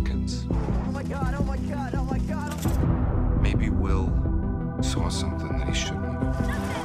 Hawkins. Oh my god, oh my god, oh my god. Maybe Will saw something that he shouldn't have.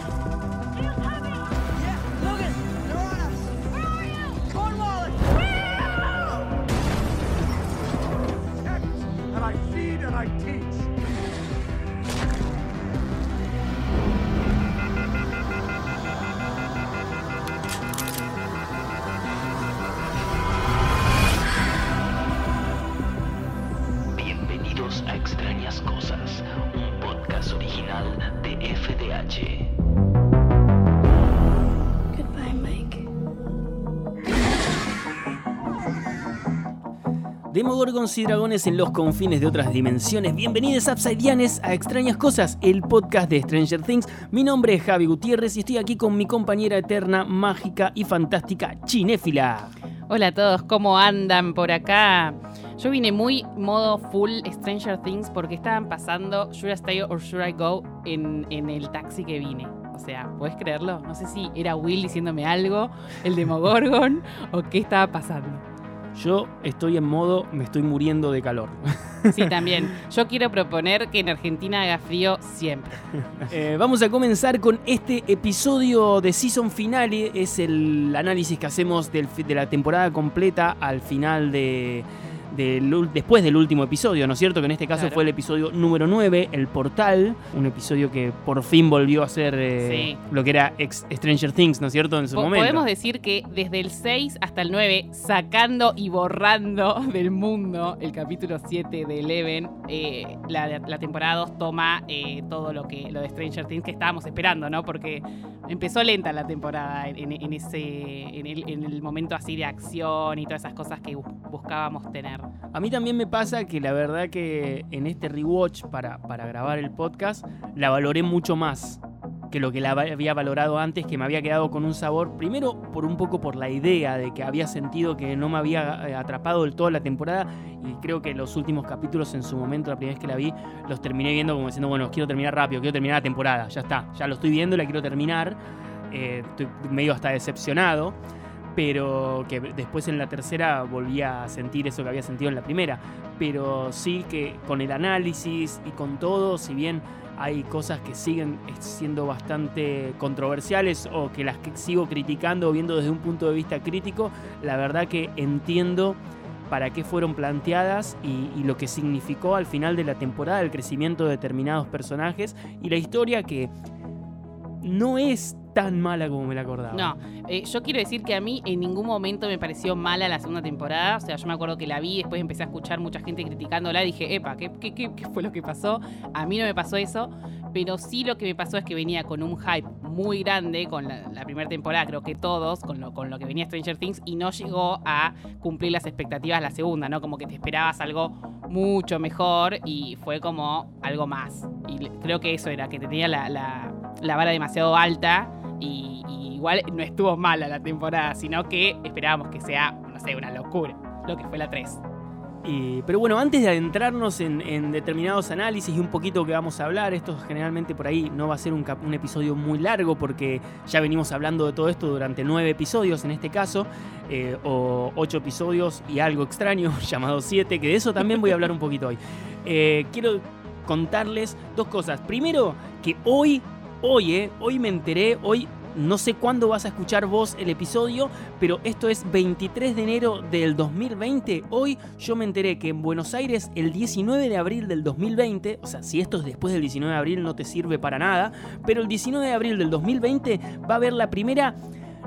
Demogorgons y dragones en los confines de otras dimensiones. Bienvenidos Upsideianes a Extrañas Cosas, el podcast de Stranger Things. Mi nombre es Javi Gutiérrez y estoy aquí con mi compañera eterna, mágica y fantástica, Chinéfila. Hola a todos, ¿cómo andan por acá? Yo vine muy modo full Stranger Things porque estaban pasando Should I Stay or Should I Go en, el taxi que vine. O sea, ¿puedes creerlo? No sé si era Will diciéndome algo, el Demogorgon, o qué estaba pasando. Yo estoy en modo, me estoy muriendo de calor. Sí, también. Yo quiero proponer que en Argentina haga frío siempre. Eh, vamos a comenzar con este episodio de Season Finale. Es el análisis que hacemos del de la temporada completa al final de. Del después del último episodio, ¿no es cierto? Que en este caso Claro. fue el episodio número 9, El Portal, un episodio que por fin volvió a ser eh, Sí. lo que era ex- Stranger Things, ¿no es cierto? En su Po- momento. Podemos decir que desde el 6 hasta el 9, sacando y borrando del mundo el capítulo 7 de Eleven, eh, la, la temporada 2 toma eh, todo lo que lo de Stranger Things que estábamos esperando, ¿no? Porque empezó lenta la temporada en, en ese, en el, en el momento así de acción y todas esas cosas que bus- buscábamos tener. A mí también me pasa que la verdad que en este rewatch para, para grabar el podcast la valoré mucho más que lo que la había valorado antes, que me había quedado con un sabor, primero por un poco por la idea de que había sentido que no me había eh, atrapado del todo la temporada y creo que los últimos capítulos en su momento, la primera vez que la vi, los terminé viendo como diciendo, bueno, quiero terminar rápido, quiero terminar la temporada, ya está, ya lo estoy viendo, la quiero terminar, Eh, estoy medio hasta decepcionado pero que después en la tercera volví a sentir eso que había sentido en la primera. Pero sí que con el análisis y con todo, si bien hay cosas que siguen siendo bastante controversiales o que las sigo criticando o viendo desde un punto de vista crítico, la verdad que entiendo para qué fueron planteadas y lo que significó al final de la temporada el crecimiento de determinados personajes y la historia que no es tan mala como me la acordaba. No, eh, yo quiero decir que a mí en ningún momento me pareció mala la segunda temporada. O sea, yo me acuerdo que la vi, después empecé a escuchar mucha gente criticándola. Dije, epa, ¿qué, qué, qué- qué fue lo que pasó? A mí no me pasó eso. Pero sí lo que me pasó es que venía con un hype muy grande con la, primera temporada, creo que todos, con lo, con lo que venía Stranger Things, y no llegó a cumplir las expectativas la segunda, ¿no? Como que te esperabas algo mucho mejor y fue como algo más. Y creo que eso era, que te tenía la vara demasiado alta y, igual no estuvo mala la temporada, sino que esperábamos que sea, no sé, una locura, lo que fue la 3. Y- pero bueno, antes de adentrarnos en, determinados análisis y un poquito que vamos a hablar, esto generalmente por ahí no va a ser un episodio muy largo porque ya venimos hablando de todo esto durante nueve episodios en este caso, eh, o ocho episodios y algo extraño llamado siete, que de eso también voy a hablar un poquito hoy. Eh, quiero contarles dos cosas. Primero, que hoy, hoy, eh, hoy me enteré, hoy no sé cuándo vas a escuchar vos el episodio, pero esto es 23 de enero del 2020. Hoy yo me enteré que en Buenos Aires el 19 de abril del 2020, o sea, si esto es después del 19 de abril no te sirve para nada, pero el 19 de abril del 2020 va a haber la primera,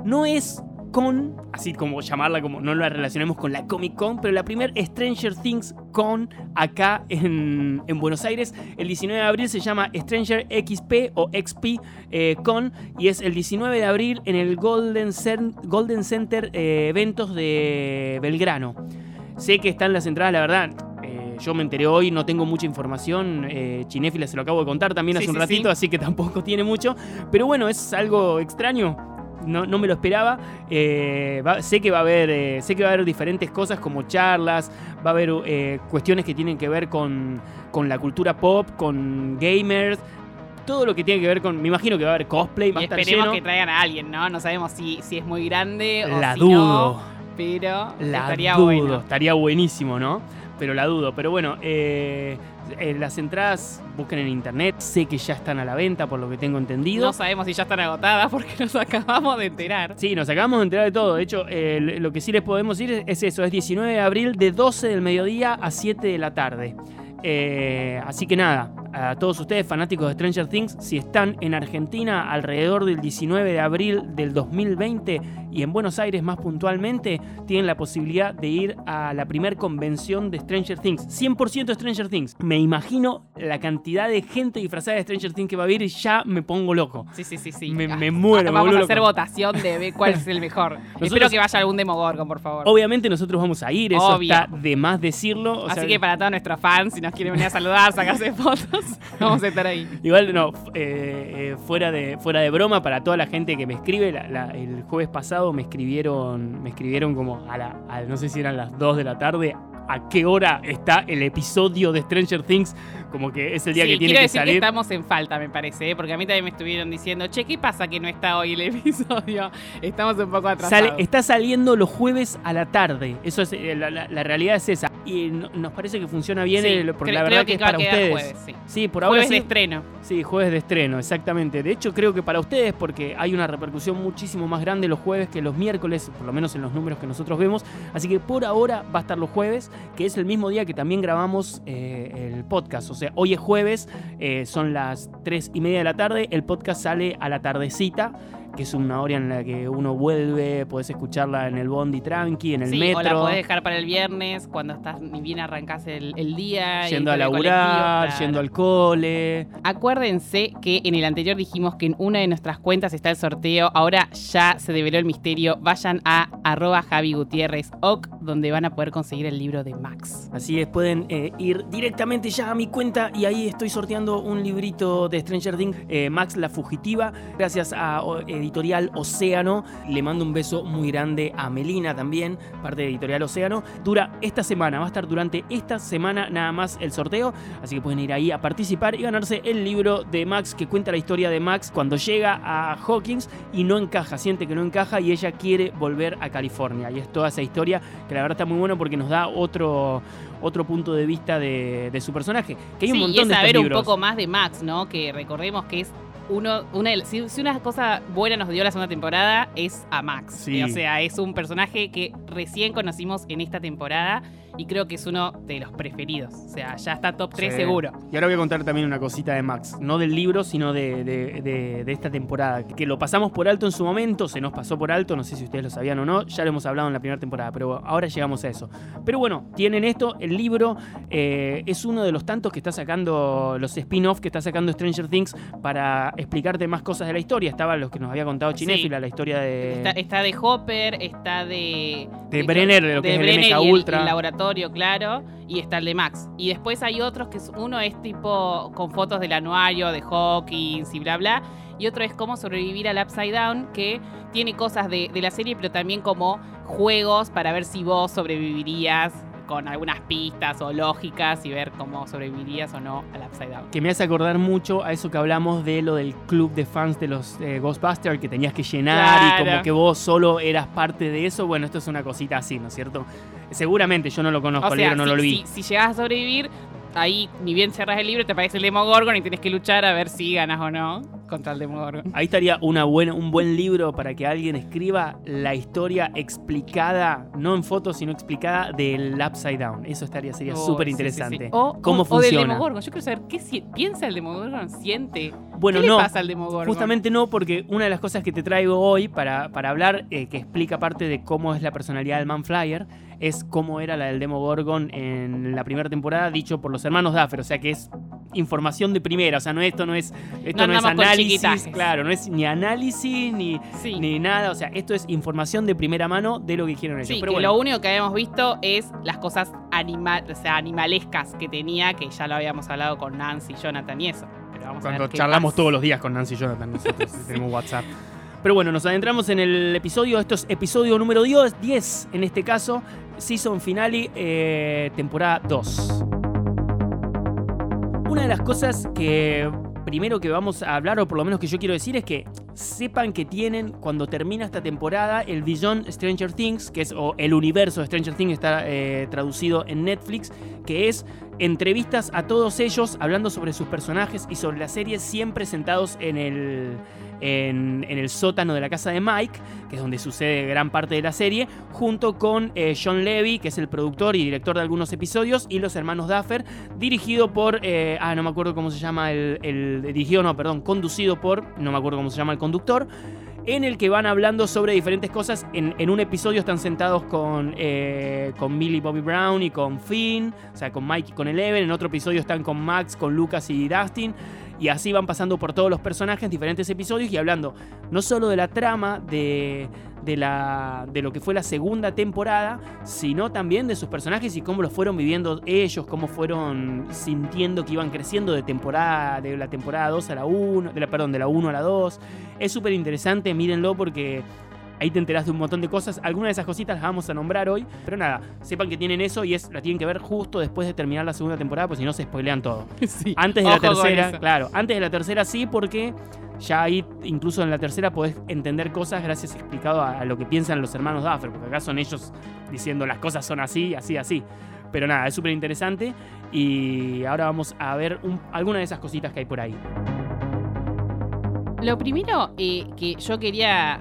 no es con, así como llamarla, como no la relacionemos con la Comic Con, pero la primera Stranger Things Con acá en, en Buenos Aires. El 19 de abril se llama Stranger XP o XP eh, Con y es el 19 de abril en el Golden, Golden Center eh, Eventos de Belgrano. Sé que están las entradas, la verdad. eh, Yo me enteré hoy, no tengo mucha información. Eh, Chinéfila se lo acabo de contar también Sí, hace un sí, ratito, sí. así que tampoco tiene mucho. Pero bueno, es algo extraño. No, no me lo esperaba. Eh, va- sé que va a haber. eh, sé que va a haber diferentes cosas como charlas. Va a haber eh, cuestiones que tienen que ver con, con la cultura pop, con gamers. Todo lo que tiene que ver con. Me imagino que va a haber cosplay, va a estar esperemos lleno. que traigan a alguien, ¿no? No sabemos si, si es muy grande o La si dudo. no, pero La estaría dudo, bueno. estaría buenísimo, ¿no? Pero la dudo. Pero bueno, eh, eh, las entradas busquen en internet. Sé que ya están a la venta, por lo que tengo entendido. No sabemos si ya están agotadas porque nos acabamos de enterar. Sí, nos acabamos de enterar de todo. De hecho, eh, lo que sí les podemos decir es, es eso: es 19 de abril de 12 del mediodía a 7 de la tarde. Eh, así que nada, a todos ustedes fanáticos de Stranger Things, si están en Argentina alrededor del 19 de abril del 2020 y en Buenos Aires más puntualmente, tienen la posibilidad de ir a la primer convención de Stranger Things. 100% Stranger Things. Me imagino la cantidad de gente disfrazada de Stranger Things que va a ir y ya me pongo loco. Sí, sí, sí, sí. Me- me muero, Vamos a hacer loco. votación de ver cuál es el mejor. Espero que vaya algún Demogorgon, por favor. Obviamente nosotros vamos a ir, eso Obvio. está de más decirlo. o Así sea, que para todos nuestros fans, si nos quieren venir a saludar, sacarse fotos, vamos a estar ahí. Igual no, eh, eh, fuera, de, fuera de broma, para toda la gente que me escribe, la- la- el jueves pasado me escribieron, me escribieron como a la, a- no sé si eran las 2 de la tarde, a qué hora está el episodio de Stranger Things, como que es el día Sí, que tiene que decir salir. que estamos en falta, me parece, ¿eh? porque a mí también me estuvieron diciendo, che, ¿qué pasa que no está hoy el episodio? Estamos un poco atrasados. Sale- está saliendo los jueves a la tarde. Eso es eh, la, la- la realidad es esa. Y no- nos parece que funciona bien, Sí, eh, porque la creo verdad que, es va a para ustedes. jueves, sí. Sí, por ahora Jueves de sí. estreno. Sí, jueves de estreno, exactamente. De hecho, creo que para ustedes, porque hay una repercusión muchísimo más grande los jueves que los miércoles, por lo menos en los números que nosotros vemos. Así que por ahora va a estar los jueves, que es el mismo día que también grabamos eh, el podcast. O sea, hoy es jueves, eh, son las 3 y media de la tarde, el podcast sale a la tardecita. Que es una hora en la que uno vuelve, podés escucharla en el bondi tranqui, en el sí, metro. o la podés dejar para el viernes, cuando estás ni bien arrancás el, el día. Yendo a laburar, claro. yendo al cole. Acuérdense que en el anterior dijimos que en una de nuestras cuentas está el sorteo. Ahora ya se develó el misterio. Vayan a arroba Javi Gutiérrez Oc, donde van a poder conseguir el libro de Max. Así es, pueden eh, ir directamente ya a mi cuenta y ahí estoy sorteando un librito de Stranger Things, eh, Max la Fugitiva, gracias a o- Editorial Océano. Le mando un beso muy grande a Melina también, parte de Editorial Océano. Dura esta semana, va a estar durante esta semana nada más el sorteo, así que pueden ir ahí a participar y ganarse el libro de Max que cuenta la historia de Max cuando llega a Hawkins y no encaja, siente que no encaja y ella quiere volver a California. Y es toda esa historia que la verdad está muy bueno porque nos da otro, otro punto de vista de, de su personaje. Que hay un montón y es de estos saber un libros. poco más de Max, ¿no? Que recordemos que es uno, una de- si, si una cosa buena nos dio la segunda temporada es a Max. Sí. O sea, es un personaje que recién conocimos en esta temporada y creo que es uno de los preferidos. O sea, ya está top 3 Sí. seguro. Y ahora voy a contar también una cosita de Max. No del libro, sino de, de- de- de esta temporada. Que lo pasamos por alto en su momento, se nos pasó por alto, no sé si ustedes lo sabían o no, ya lo hemos hablado en la primera temporada, pero ahora llegamos a eso. Pero bueno, tienen esto, el libro eh, es uno de los tantos que está sacando, los spin-off que está sacando Stranger Things para explicarte más cosas de la historia. Estaba los que nos había contado Chinéfila, la historia de... Está, está de Hopper, está de. De Brenner, de lo que es el MK Ultra. el laboratorio, claro. Y está el de Max. Y después hay otros que uno es tipo con fotos del anuario de Hawkins y bla bla. Y otro es cómo sobrevivir al Upside Down, que tiene cosas de la serie, pero también como juegos para ver si vos sobrevivirías con algunas pistas o lógicas y ver cómo sobrevivirías o no al Upside Down. que me hace acordar mucho a eso que hablamos de lo del club de fans de los eh, Ghostbusters que tenías que llenar y como que vos solo eras parte de eso. Bueno, esto es una cosita así, ¿no es cierto? Seguramente yo no lo conozco, O sea, libro no si, lo vi. si, si llegas a sobrevivir, ahí ni bien cerras el libro, te aparece el Demogorgon y tienes que luchar a ver si ganas o no contra el Demogorgon. Ahí estaría una buena, un buen libro para que alguien escriba la historia explicada, no en fotos, sino explicada del Upside Down. Eso estaría, sería Oh, súper sí, sí, interesante. sí. O, ¿Cómo o- o funciona? del Demogorgon. Yo quiero saber qué si- piensa el Demogorgon, siente. Bueno, ¿Qué no. le pasa al Demogorgon? Justamente no, porque una de las cosas que te traigo hoy para, para hablar, eh, que explica parte de cómo es la personalidad del Manflyer, es cómo era la del Demogorgon en la primera temporada, dicho por los hermanos Duffer. O sea que es información de primera. O sea, no esto no es, esto No no, es análisis, claro, no es ni análisis ni, Sí. ni nada. O sea, esto es información de primera mano de lo que quieren ellos. Sí, Pero que bueno, lo único que habíamos visto es las cosas animal, o sea, animalescas que tenía, que ya lo habíamos hablado con Nancy, Jonathan y eso. Pero vamos a cuando ver charlamos todos los días con Nancy y Jonathan, nosotros tenemos WhatsApp. Pero bueno, nos adentramos en el episodio, esto es episodio número 10, 10 en este caso, season finale, eh, temporada 2. Una de las cosas que primero que vamos a hablar, o por lo menos que yo quiero decir, es que sepan que tienen, cuando termina esta temporada, el Beyond Stranger Things, que es, o el universo de Stranger Things está eh, traducido en Netflix, que es entrevistas a todos ellos hablando sobre sus personajes y sobre la serie, siempre sentados en el, en, el sótano de la casa de Mike, que es donde sucede gran parte de la serie, junto con eh, John Levy, que es el productor y director de algunos episodios, y los hermanos Duffer, dirigido por, eh, ah, no me acuerdo cómo se llama el, el, dirigido, no, perdón, conducido por, no me acuerdo cómo se llama el conductor, en el que van hablando sobre diferentes cosas. En, en un episodio están sentados con, eh, con Millie Bobby Brown y con Finn, o sea, con Mike y con Eleven. En otro episodio están con Max, con Lucas y Dustin. Y así van pasando por todos los personajes en diferentes episodios y hablando no solo de la trama de, de, la, de lo que fue la segunda temporada, sino también de sus personajes y cómo los fueron viviendo ellos, cómo fueron sintiendo que iban creciendo de temporada de la temporada 2 a la 1, de la, perdón, de la 1 a la 2. Es súper interesante, mírenlo porque Ahí te enterás de un montón de cosas. Algunas de esas cositas las vamos a nombrar hoy. Pero nada, sepan que tienen eso y es la tienen que ver justo después de terminar la segunda temporada, pues si no se spoilean todo. Sí. Antes de la Ojo tercera, claro, antes de la tercera sí, porque ya ahí, incluso en la tercera, podés entender cosas gracias explicado a, a lo que piensan los hermanos Duffer, porque acá son ellos diciendo las cosas son así, así, así. Pero nada, es súper interesante y ahora vamos a ver un- algunas de esas cositas que hay por ahí. Lo primero eh, que yo quería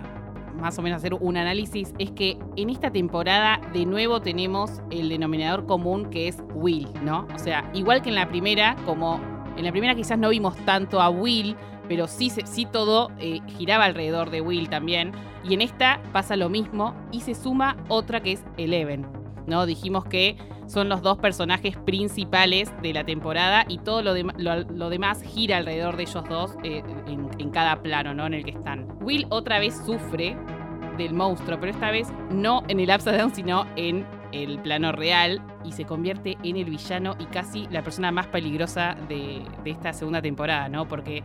más o menos hacer un análisis es que en esta temporada de nuevo tenemos el denominador común que es Will, ¿no? O sea, igual que en la primera, como en la primera quizás no vimos tanto a Will, pero sí, sí todo eh, giraba alrededor de Will también. Y en esta pasa lo mismo y se suma otra que es Eleven, ¿no? Dijimos que son los dos personajes principales de la temporada y todo lo, dem- lo- lo demás gira alrededor de ellos dos eh, en, cada plano ¿no? en el que están. Will otra vez sufre del monstruo, pero esta vez no en el Upside Down, sino en el plano real y se convierte en el villano y casi la persona más peligrosa de, de esta segunda temporada, ¿no? Porque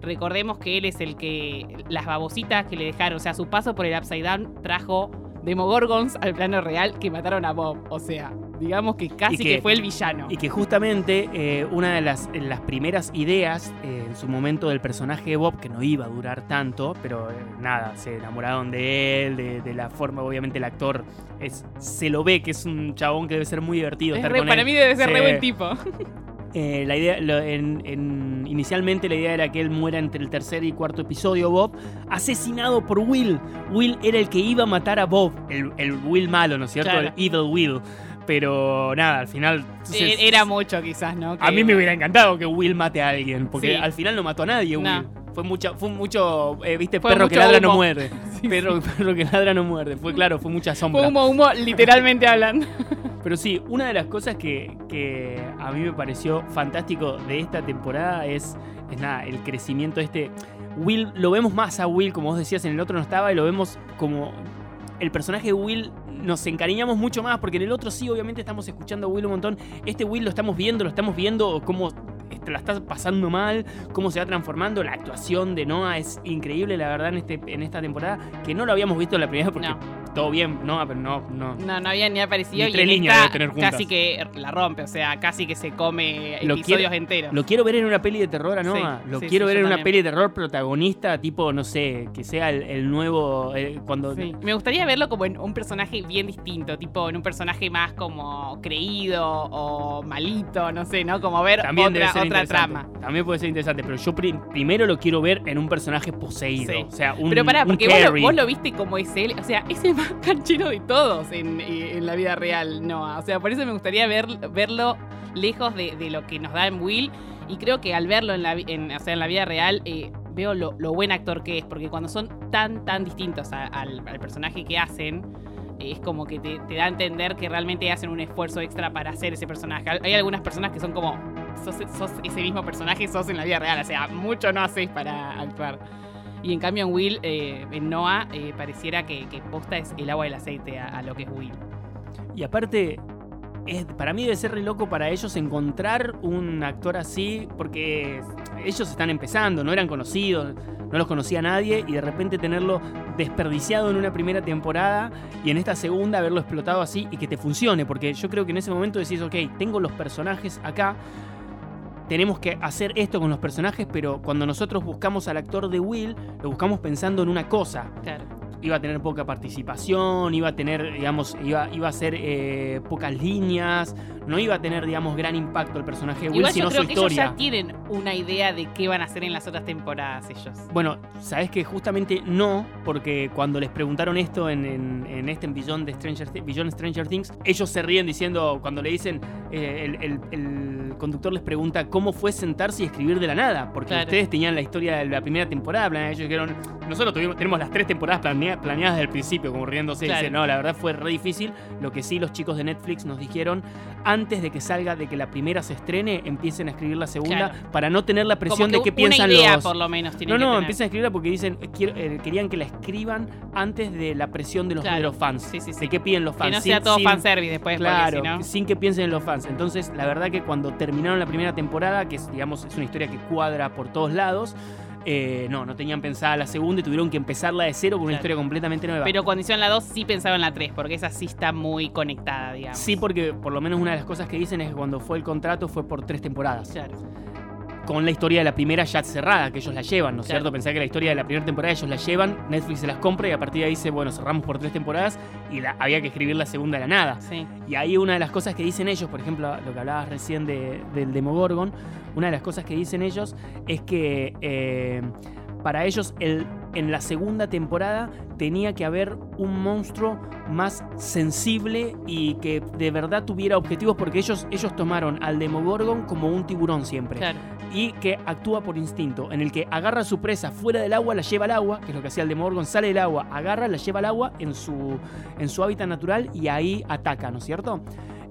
recordemos que él es el que las babositas que le dejaron, o sea, su paso por el Upside Down trajo Demogorgons al plano real que mataron a Bob. O sea, digamos que casi que, que- fue el villano. Y que justamente eh, una de las, las primeras ideas eh, en su momento del personaje de Bob, que no iba a durar tanto, pero eh, nada, se enamoraron de él, de, de la forma, obviamente el actor es, se lo ve que es un chabón que debe ser muy divertido Es estar re- con para él. mí debe ser Sí. re buen tipo. Eh, la idea, lo- en- en- inicialmente la idea era que él muera entre el tercer y cuarto episodio, Bob, asesinado por Will. Will era el que iba a matar a Bob, el, el Will malo, ¿no es cierto? Claro. El Evil Will. Pero nada, al final... entonces, Eh, Era mucho quizás, ¿no? a mí me hubiera encantado que Will mate a alguien, porque Sí. al final no mató a nadie, Will. No. Fue mucho, fue mucho, eh, viste, Fue perro que ladra no muerde. Sí, perro, perro que ladra no muerde. Fue claro, fue mucha sombra. Fue humo, humo, literalmente hablando. Pero sí, una de las cosas que, a mí me pareció fantástico de esta temporada es, es nada, el crecimiento este. Will, lo vemos más a Will, como vos decías, en el otro no estaba, y lo vemos como. El personaje de Will nos encariñamos mucho más, porque en el otro sí, obviamente, estamos escuchando a Will un montón. Este Will lo estamos viendo, lo estamos viendo cómo este, la está pasando mal, cómo se va transformando. La actuación de Noah es increíble, la verdad, en, este, en esta temporada, que no lo habíamos visto en la primera, porque No. todo bien, Noah, pero no, no, No, no había ni aparecido Ni y tres líneas debe tener juntas. casi que la rompe, o sea, casi que se come Lo episodios quiero- enteros. Lo quiero ver en una peli de terror a Noah. Sí, lo sí, quiero sí, ver en una peli de terror protagonista, tipo, no sé, que sea el, el nuevo. eh, cuando. Me gustaría verlo como en un personaje bien distinto, tipo en un personaje más como creído o malito, no sé, ¿no? Como ver También otra, otra interesante. trama. También puede ser interesante, pero yo pri- primero lo quiero ver en un personaje poseído. Sí. O sea, un. Pero pará, porque vos lo, Carrie. vos lo viste como es él, o sea, es el más canchero de todos en, en la vida real, Noah. O sea, por eso me gustaría ver, verlo lejos de, de lo que nos da en Will. Y creo que al verlo en la, en, o sea, en la vida real, eh, veo lo, lo buen actor que es, porque cuando son tan, tan distintos a- al, al personaje que hacen, es como que te, da a entender que realmente hacen un esfuerzo extra para hacer ese personaje. Hay algunas personas que son como, sos, ese mismo personaje, sos en la vida real, o sea, mucho no haces para actuar. Y en cambio en Will, eh, en Noah, eh, pareciera que, que posta es el agua y el aceite a, a lo que es Will. Y aparte, es- para mí debe ser re loco para ellos encontrar un actor así, porque ellos están empezando, no eran conocidos, no los conocía nadie, y de repente tenerlo desperdiciado en una primera temporada y en esta segunda haberlo explotado así y que te funcione, porque yo creo que en ese momento decís, ok, tengo los personajes acá. tenemos que hacer esto con los personajes, pero cuando nosotros buscamos al actor de Will, lo buscamos pensando en una cosa. Claro. Iba a tener poca participación, iba a tener, digamos, iba, iba a ser eh, pocas líneas, no iba a tener, digamos, gran impacto el personaje de Will, Igual yo sino creo su que ellos historia. ya tienen una idea de qué van a hacer en las otras temporadas ellos. Bueno, sabes que justamente no, porque cuando les preguntaron esto en, en, en este en Beyond, de Stranger, Thi- Beyond Stranger Things, ellos se ríen diciendo, cuando le dicen, eh, el, el- el conductor les pregunta cómo fue sentarse y escribir de la nada, porque Claro. ustedes tenían la historia de la primera temporada ellos dijeron, nosotros tuvimos, tenemos las tres temporadas planea- planeadas desde el principio, como riéndose, Claro. dicen, no, la verdad fue re difícil, lo que sí los chicos de Netflix nos dijeron, antes de que salga, de que la primera se estrene, empiecen a escribir la segunda, Claro. para no tener la presión de que qué piensan idea, los... por lo menos, No, no, empiezan a escribirla porque dicen, eh, eh, querían que la escriban antes de la presión de los, Claro. de los fans. Sí, sí, sí. De qué piden los fans. Que no sin- sea todo sin- fanservice después, Claro, porque si no... sin que piensen en los fans. Entonces, la verdad que cuando terminaron la primera temporada, que es, digamos, es una historia que cuadra por todos lados, eh, no, no tenían pensada la segunda y tuvieron que empezarla de cero con una Claro. historia completamente nueva. Pero cuando hicieron la 2 sí pensaba en la 3, porque esa sí está muy conectada, digamos. Sí, porque por lo menos una de las cosas que dicen es que cuando fue el contrato fue por tres temporadas. Claro. Con la historia de la primera ya cerrada, que ellos la llevan, ¿no es Claro. cierto? Pensá que la historia de la primera temporada ellos la llevan, Netflix se las compra y a partir de ahí dice, bueno, cerramos por tres temporadas y la- había que escribir la segunda de la nada. Sí. Y ahí una de las cosas que dicen ellos, por ejemplo, lo que hablabas recién de- del Demogorgon, una de las cosas que dicen ellos es que eh, para ellos el- en la segunda temporada tenía que haber un monstruo más sensible y que de verdad tuviera objetivos porque ellos, ellos tomaron al Demogorgon como un tiburón siempre Claro. y que actúa por instinto, en el que agarra a su presa fuera del agua, la lleva al agua, que es lo que hacía el Demogorgon, sale del agua, agarra, la lleva al agua en su, en su hábitat natural y ahí ataca, ¿no es cierto?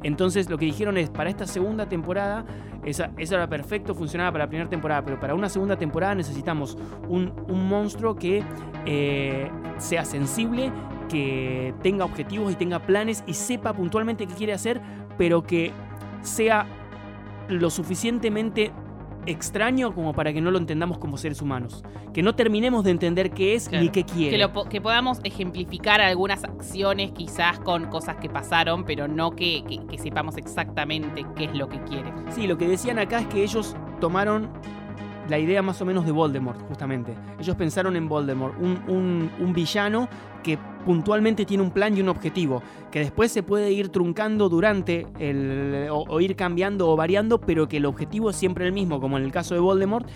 Entonces lo que dijeron es, para esta segunda temporada, esa, era perfecto, funcionaba para la primera temporada, pero para una segunda temporada necesitamos un, un monstruo que eh, sea sensible, que tenga objetivos y tenga planes y sepa puntualmente qué quiere hacer, pero que sea lo suficientemente extraño como para que no lo entendamos como seres humanos. Que no terminemos de entender qué es Claro. ni qué quiere. Que, lo que podamos ejemplificar algunas acciones quizás con cosas que pasaron, pero no que, que- que sepamos exactamente qué es lo que quiere. Sí, lo que decían acá es que ellos tomaron la idea más o menos de Voldemort, justamente. Ellos pensaron en Voldemort, un, un- villano que puntualmente tiene un plan y un objetivo, que después se puede ir truncando durante el, o, o ir cambiando o variando, pero que el objetivo es siempre el mismo, como en el caso de Voldemort.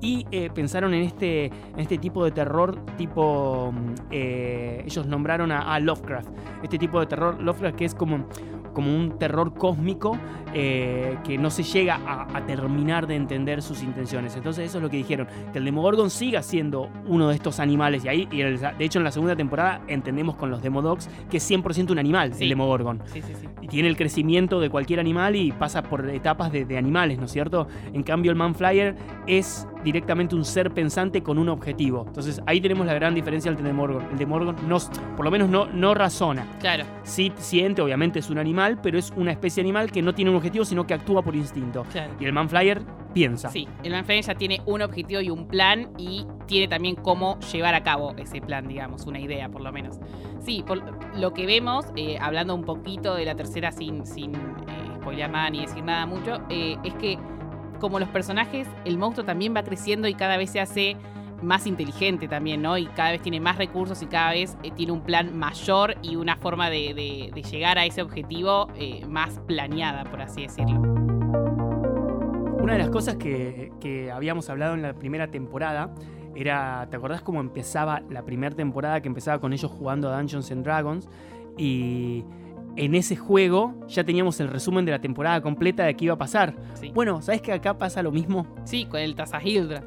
Y eh, pensaron en este, en este tipo de terror, tipo. mm, eh, ellos nombraron a, a Lovecraft. Este tipo de terror, Lovecraft, que es como, como un terror cósmico eh, que no se llega a, a terminar de entender sus intenciones. Entonces, eso es lo que dijeron: que el Demogorgon siga siendo uno de estos animales. Y ahí, y el- de hecho, en la segunda temporada entendemos con los Demodogs que es 100% un animal, Sí. el Demogorgon Sí, sí, sí. y tiene el crecimiento de cualquier animal y pasa por etapas de, de animales, ¿no es cierto? En cambio, el Manflyer es directamente un ser pensante con un objetivo. Entonces, ahí tenemos la gran diferencia entre el Demogorgon. El Demogorgon, no, por lo menos, no, no razona. Claro. Sí siente, obviamente es un animal, pero es una especie animal que no tiene un objetivo, sino que actúa por instinto. Claro. Y el Manflyer piensa. Sí, el Manfred ya tiene un objetivo y un plan y tiene también cómo llevar a cabo ese plan, digamos, una idea por lo menos. Sí, por lo que vemos, eh, hablando un poquito de la tercera sin, sin eh, spoilear nada ni decir nada mucho, eh, es que como los personajes, el monstruo también va creciendo y cada vez se hace más inteligente también, ¿no? Y cada vez tiene más recursos y cada vez eh, tiene un plan mayor y una forma de, de- de llegar a ese objetivo eh, más planeada, por así decirlo. Una de las cosas que, que habíamos hablado en la primera temporada era, ¿te acordás cómo empezaba la primera temporada que empezaba con ellos jugando a Dungeons and Dragons? Y en ese juego ya teníamos el resumen de la temporada completa de qué iba a pasar. Sí, Bueno, ¿sabes que acá pasa lo mismo? sí con el Tazahildra.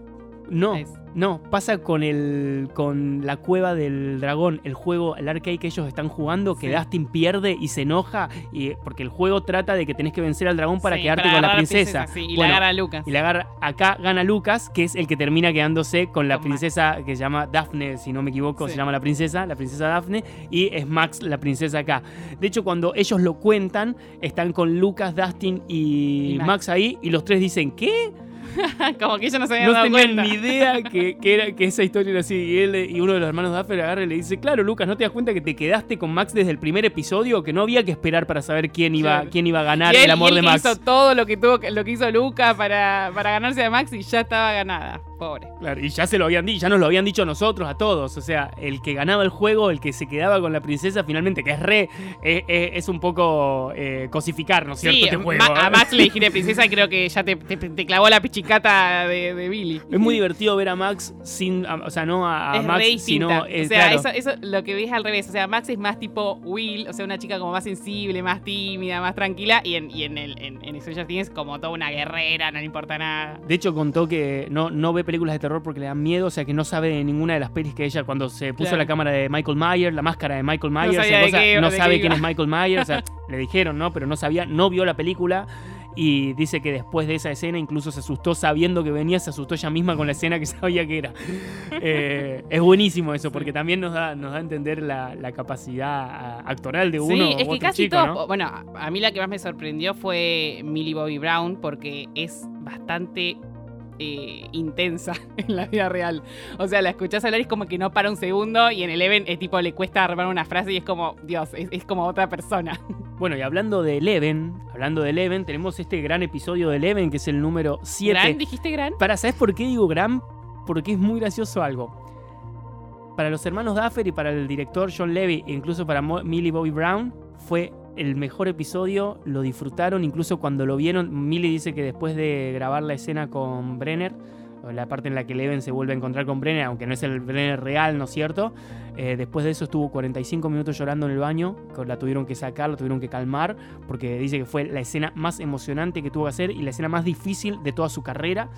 No, Es- no, pasa con el con la cueva del dragón, el juego, el arcade que ellos están jugando, que Sí. Dustin pierde y se enoja y porque el juego trata de que tenés que vencer al dragón para Sí, quedarte para con la princesa. sí, y Bueno, la agarra a Lucas. y la agarra, acá gana Lucas, que es el que termina quedándose con la Con princesa que se llama Daphne, si no me equivoco, se llama la princesa, la princesa Daphne, y es Max la princesa acá. De hecho, cuando ellos lo cuentan, están con Lucas, Dustin y, Y Max. Max. ahí, y los tres dicen, ¿qué? Como que ellos no se habían No dado cuenta. ni idea que, que era, que esa historia era así. Y, él, y uno de los hermanos Duffer agarra y le dice, claro, Lucas, ¿no te das cuenta que te quedaste con Max desde el primer episodio? Que no había que esperar para saber quién iba, quién iba a ganar Y él- el amor y él de Max. hizo todo lo que tuvo, lo que hizo Luca para, para ganarse a Max y ya estaba ganada. Pobre. Claro, y ya se lo habían dicho, ya nos lo habían dicho a nosotros, a todos. O sea, el que ganaba el juego, el que se quedaba con la princesa, finalmente, que es re, eh, eh, es un poco eh, cosificar, ¿no es cierto? Sí, este juego. Ma- a ¿eh? Max le dijiste princesa y creo que ya te, te- te clavó la pichicata de, de Billy. Es muy divertido ver a Max sin, a- o sea, no a, a es Max, re sino, eh, o sea, claro, eso, eso lo que ves al revés. O sea, Max es más tipo Will, o sea, una chica como más sensible, más tímida, más tranquila. Y en, y en, el, en, en Stranger Things como toda una guerrera, no le importa nada. De hecho, contó que no, no ve películas de terror porque le dan miedo, o sea, que no sabe de ninguna de las pelis que ella, cuando se puso Claro. la cámara de Michael Myers, la máscara de Michael Myers, sabía de cosa, qué- no sabe quién es Michael Myers, o sea, le dijeron, ¿no? Pero no sabía, no vio la película. Y dice que después de esa escena incluso se asustó sabiendo que venía, se asustó ella misma con la escena que sabía que era. Eh, es buenísimo eso, porque también nos da, nos da a entender la, la capacidad actoral de uno. Sí, es que otro casi chico, todos. ¿no? Bueno, a mí la que más me sorprendió fue Millie Bobby Brown porque es bastante eh, intensa en la vida real. O sea, la escuchás hablar y es como que no para un segundo y en Eleven es tipo le cuesta armar una frase y es como, Dios, es, es como otra persona. Bueno, y hablando de Eleven, hablando de Eleven, tenemos este gran episodio de Eleven, que es el número 7. ¿Gran? ¿Dijiste gran? Para, ¿sabes por qué digo gran? Porque es muy gracioso algo. Para los hermanos Duffer y para el director John Levy, e incluso para Millie Bobby Brown, fue el mejor episodio, lo disfrutaron, incluso cuando lo vieron, Millie dice que después de grabar la escena con Brenner, la parte en la que Eleven se vuelve a encontrar con Brenner, aunque no es el Brenner real, ¿no es cierto? Eh, después de eso estuvo 45 minutos llorando en el baño, que la tuvieron que sacar, la tuvieron que calmar, porque dice que fue la escena más emocionante que tuvo que hacer y la escena más difícil de toda su carrera.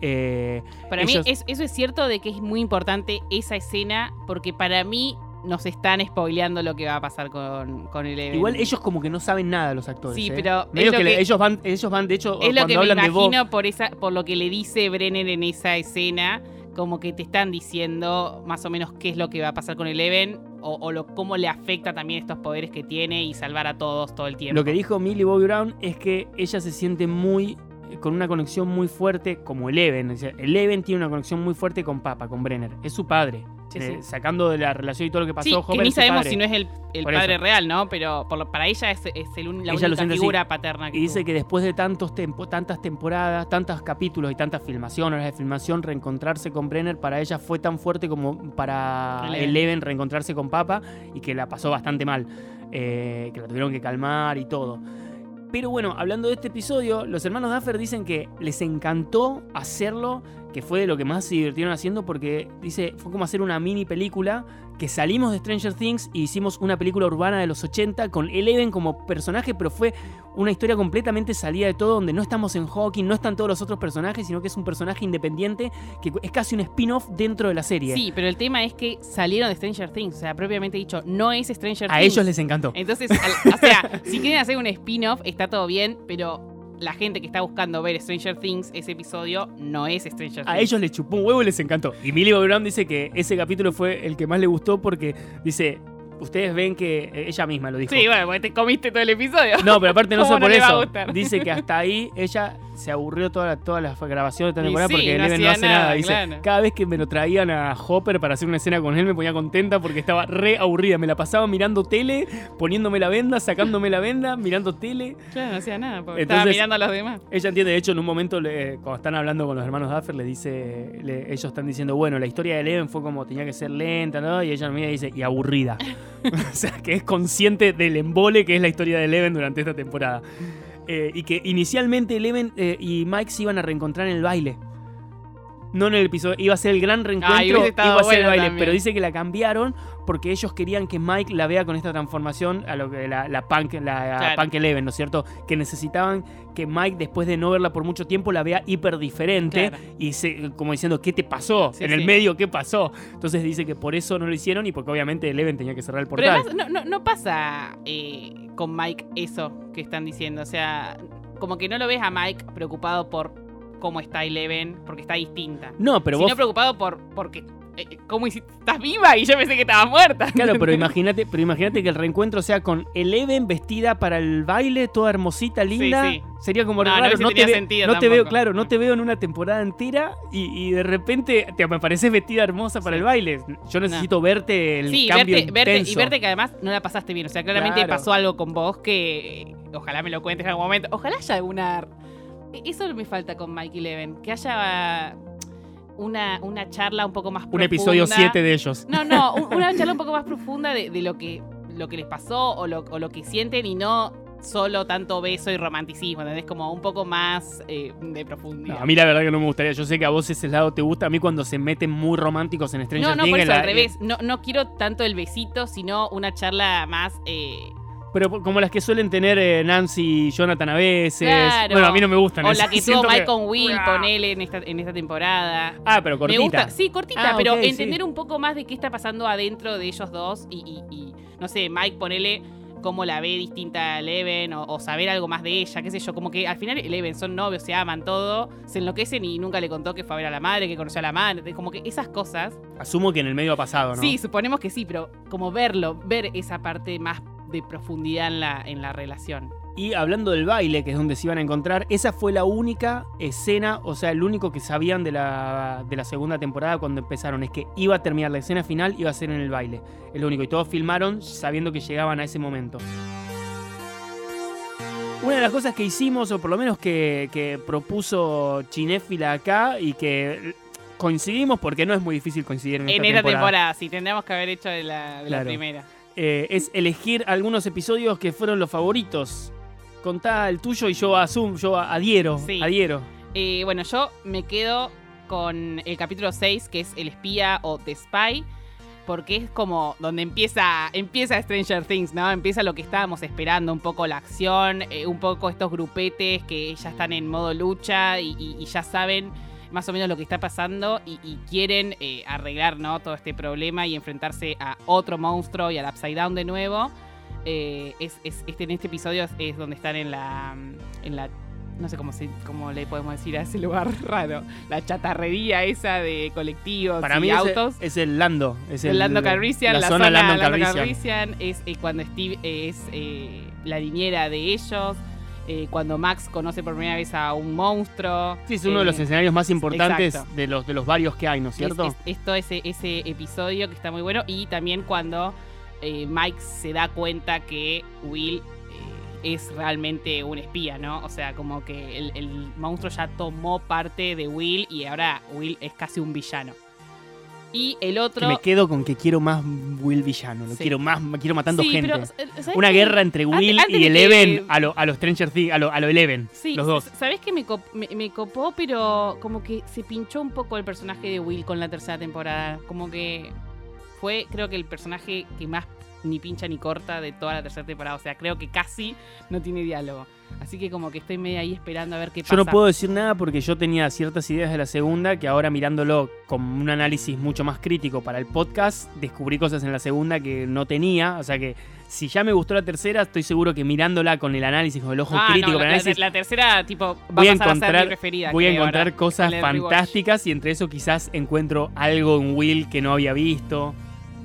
Eh, Para ellos- mí es- eso es cierto de que es muy importante esa escena porque para mí nos están spoileando lo que va a pasar con, con Eleven. igual ellos como que no saben nada los actores. Sí, ¿eh? pero Medio que, le- ellos van, ellos van, de hecho, Es lo que me de imagino por, esa, por lo que le dice Brenner en esa escena, como que te están diciendo más o menos qué es lo que va a pasar con Eleven o, o lo, cómo le afecta también estos poderes que tiene y salvar a todos todo el tiempo. Lo que dijo Millie Bobby Brown es que ella se siente muy con una conexión muy fuerte como Eleven. O sea, Eleven tiene una conexión muy fuerte con Papa, con Brenner. Es su padre. Sí, Eh, sí. Sacando de la relación y todo lo que pasó, Sí, que ni sabemos padre. si no es el, el padre eso. real, ¿no? Pero por para ella es, es el la Ella única así. figura paterna que Y dice tuvo. que después de tantos tempo- tantas temporadas, tantos capítulos y tantas filmaciones, horas de filmación, reencontrarse con Brenner para ella fue tan fuerte como para Eleven. Eleven reencontrarse con Papa y que la pasó bastante mal, eh, que la tuvieron que calmar y todo. Pero bueno, hablando de este episodio, los hermanos Duffer dicen que les encantó hacerlo, que fue de lo que más se divirtieron haciendo porque dice, fue como hacer una mini película que salimos de Stranger Things y hicimos una película urbana de los 80 con Eleven como personaje, pero fue una historia completamente salida de todo, donde no estamos en Hawking, no están todos los otros personajes, sino que es un personaje independiente que es casi un spin-off dentro de la serie. Sí, pero el tema es que salieron de Stranger Things, o sea, propiamente dicho, no es Stranger A Things. ellos les encantó. Entonces, al- o sea, si quieren hacer un spin-off, está todo bien, pero la gente que está buscando ver Stranger Things, ese episodio no es Stranger Things. A ellos les chupó un huevo y les encantó. Y Millie Bobby Brown dice que ese capítulo fue el que más le gustó porque dice, ustedes ven que eh, ella misma lo dijo. Sí, bueno, porque te comiste todo el episodio. No, pero aparte no ¿Cómo solo no por eso. Dice que hasta ahí ella se aburrió toda la- todas las grabaciones de esta temporada sí, porque no Eleven no hace nada. nada, Dice, claro. cada vez que me lo traían a Hopper para hacer una escena con él me ponía contenta porque estaba re aburrida. Me la pasaba mirando tele, poniéndome la venda, sacándome la venda, mirando tele. Claro, no hacía nada, porque estaba mirando a los demás. Ella entiende, de hecho, en un momento, le- cuando están hablando con los hermanos Duffer, le dice, le- ellos están diciendo, bueno, la historia de Eleven fue como tenía que ser lenta, ¿no? Y ella mira y dice, y aburrida. o sea, que es consciente del embole que es la historia de Eleven durante esta temporada. Eh, y que inicialmente Eleven eh, y Mike se iban a reencontrar en el baile. No en el episodio, iba a ser el gran reencuentro, hubiese estado iba a ser el baile, también. pero dice que la cambiaron porque ellos querían que Mike la vea con esta transformación a lo que la, la punk, la Claro. punk Eleven, ¿no es cierto? Que necesitaban que Mike, después de no verla por mucho tiempo, la vea hiper diferente Claro. y se, como diciendo, ¿qué te pasó? Sí, en el sí. medio, ¿qué pasó? Entonces dice que por eso no lo hicieron y porque obviamente Eleven tenía que cerrar el Pero portal. además, no, no, no pasa eh, con Mike eso que están diciendo. O sea, como que no lo ves a Mike preocupado por cómo está Eleven, porque está distinta. no, pero sino vos preocupado por porque ¿cómo hiciste? ¿Estás viva? Y yo pensé que estabas muerta. Claro, pero imagínate, pero imagínate que el reencuentro sea con Eleven vestida para el baile, toda hermosita, linda. sí. Sería como No, no raro. No, te, ve- no te veo, claro, no te veo en una temporada entera y, y de repente te me pareces vestida hermosa para Sí. el baile. Yo necesito verte el Sí, cambio verte, verte- y verte que además no la pasaste bien. O sea, claramente Claro. pasó algo con vos que eh, ojalá me lo cuentes en algún momento. Ojalá haya alguna. Eso me falta con Mike Eleven. Que haya una, una charla un poco más Un profunda. episodio 7 de ellos. No, no, un- una charla un poco más profunda de, de lo, que, lo que les pasó o lo, o lo que sienten y no solo tanto beso y romanticismo, ¿entendés? Como un poco más eh, de profundidad. No, a mí la verdad que no me gustaría. Yo sé que a vos ese lado te gusta. A mí cuando se meten muy románticos en Stranger no, no, Things, por eso la- al revés. No, no quiero tanto el besito, sino una charla más. eh, Pero como las que suelen tener eh, Nancy y Jonathan a veces. Claro. Bueno, a mí no me gustan. o la que tuvo Mike con Will, ponele en esta, en esta temporada. Ah, pero cortita. Me gusta, sí, cortita, Ah, pero sí. entender un poco más de qué está pasando adentro de ellos dos y, y- y, no sé, Mike ponele cómo la ve distinta a Eleven o, o saber algo más de ella, qué sé yo, como que al final Eleven son novios, se aman todo, se enloquecen y nunca le contó que fue a ver a la madre, que conoció a la madre, como que esas cosas. Asumo que en el medio ha pasado, ¿no? Sí, suponemos que sí, pero como verlo, ver esa parte más de profundidad en la, en la relación. Y hablando del baile, que es donde se iban a encontrar, esa fue la única escena, o sea, el único que sabían de la, de la segunda temporada cuando empezaron, es que iba a terminar la escena final, iba a ser en el baile. Es lo único. Y todos filmaron sabiendo que llegaban a ese momento. Una de las cosas que hicimos, o por lo menos que, que propuso Chinéfila acá, y que coincidimos porque no es muy difícil coincidir en, En esta esta temporada. temporada, sí, tendríamos que haber hecho de la, de la Claro. primera. Eh, es elegir algunos episodios que fueron los favoritos. Contá el tuyo y yo asumo, yo adhiero, Sí. adhiero. Eh, bueno, yo me quedo con el capítulo 6, que es El espía o The Spy, porque es como donde empieza, empieza Stranger Things, ¿no? Empieza lo que estábamos esperando, un poco la acción, eh, un poco estos grupetes que ya están en modo lucha y, y- y ya saben más o menos lo que está pasando y, y quieren eh, arreglar, ¿no? Todo este problema y enfrentarse a otro monstruo y al Upside Down de nuevo. Eh, es, es- este, en este episodio es, es donde están en la, en la no sé cómo, se, cómo le podemos decir a ese lugar raro, la chatarrería esa de colectivos Para y mí autos. es el Lando. Es el Lando Calrissian, la, la, zona, zona, Lando Lando Calrissian. Calrissian es eh, cuando Steve es eh, la niñera de ellos, eh, cuando Max conoce por primera vez a un monstruo. Sí, es uno de los eh, escenarios más importantes exacto. de los, de los varios que hay, ¿no es cierto? Es, es- esto ese, ese episodio que está muy bueno. Y también cuando eh, Mike se da cuenta que Will es realmente un espía, ¿no? O sea, como que el, el monstruo ya tomó parte de Will y ahora Will es casi un villano. Y el Que otro. me quedo con que quiero más Will villano, lo Sí. quiero más, quiero matando Sí, gente. pero, eh, ¿sabés Una guerra entre Will antes y Eleven que- a lo, a los Stranger Things, a lo, a lo Eleven, Sí, los dos. ¿sabes qué me, cop- me, me copó? Pero como que se pinchó un poco el personaje de Will con la tercera temporada. Como que fue, creo que el personaje que más ni pincha ni corta de toda la tercera temporada. O sea, creo que casi no tiene diálogo. Así que como que estoy medio ahí esperando a ver qué pasa. Yo no puedo decir nada porque yo tenía ciertas ideas de la segunda que ahora mirándolo con un análisis mucho más crítico para el podcast, descubrí cosas en la segunda que no tenía. O sea que si ya me gustó la tercera, estoy seguro que mirándola con el análisis, con el ojo Ah, crítico, no, la, análisis, la- la tercera, tipo, va voy a encontrar, voy a encontrar ahora, cosas fantásticas y entre eso quizás encuentro algo en Will que no había visto.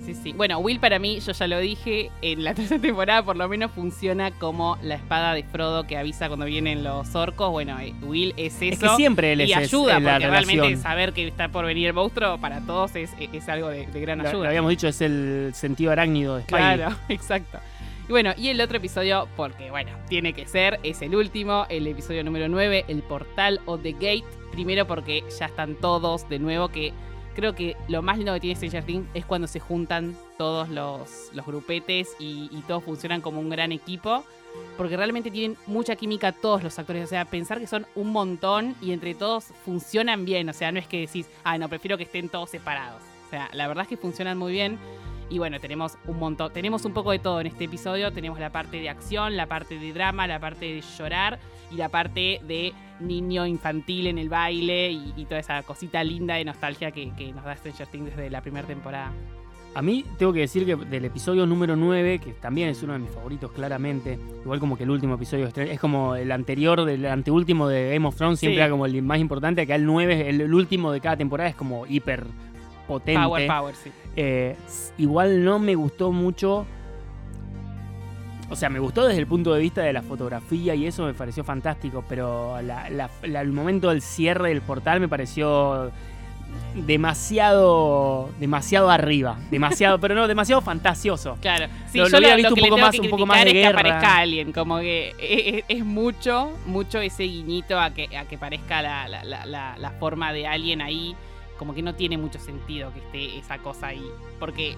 Sí, sí. Bueno, Will para mí, yo ya lo dije, en la tercera temporada por lo menos funciona como la espada de Frodo que avisa cuando vienen los orcos. Bueno, eh, Will es eso. Es que siempre él es y ayuda, es porque realmente relación. saber que está por venir el monstruo para todos es, es algo de, de gran Lo, lo ayuda. habíamos dicho, es el sentido arácnido de Spidey. Claro, exacto. Y bueno, y el otro episodio, porque bueno, tiene que ser, es el último, el episodio número 9, el portal o The Gate. Primero porque ya están todos de nuevo, que creo que lo más lindo que tiene Stranger Things es cuando se juntan todos los, los grupetes y, y todos funcionan como un gran equipo. Porque realmente tienen mucha química todos los actores. O sea, pensar que son un montón y entre todos funcionan bien. O sea, no es que decís, ah, no, prefiero que estén todos separados. O sea, la verdad es que funcionan muy bien. Y bueno, tenemos un montón, tenemos un poco de todo en este episodio. Tenemos la parte de acción, la parte de drama, la parte de llorar y la parte de niño infantil en el baile y, y toda esa cosita linda de nostalgia que, que nos da Stranger Things desde la primera temporada. A mí tengo que decir que del episodio número 9, que también es uno de mis favoritos claramente, igual como que el último episodio, es como el anterior, del anteúltimo de Game of Thrones, siempre Sí. era como el más importante, acá el 9, el, el último de cada temporada es como hiper potente. Power, power, sí. Eh, igual no me gustó mucho. O sea, me gustó desde el punto de vista de la fotografía y eso me pareció fantástico, pero la- la- la- el momento del cierre del portal me pareció demasiado demasiado arriba, demasiado, pero no, demasiado fantasioso. Claro. Sí, Lo- yo lo lo, visto lo un que poco más- que un poco más de es que guerra. aparezca alguien. Como que es, es mucho, mucho ese guiñito a que, a que parezca la, la- la- la- la forma de alguien ahí. Como que no tiene mucho sentido que esté esa cosa ahí. Porque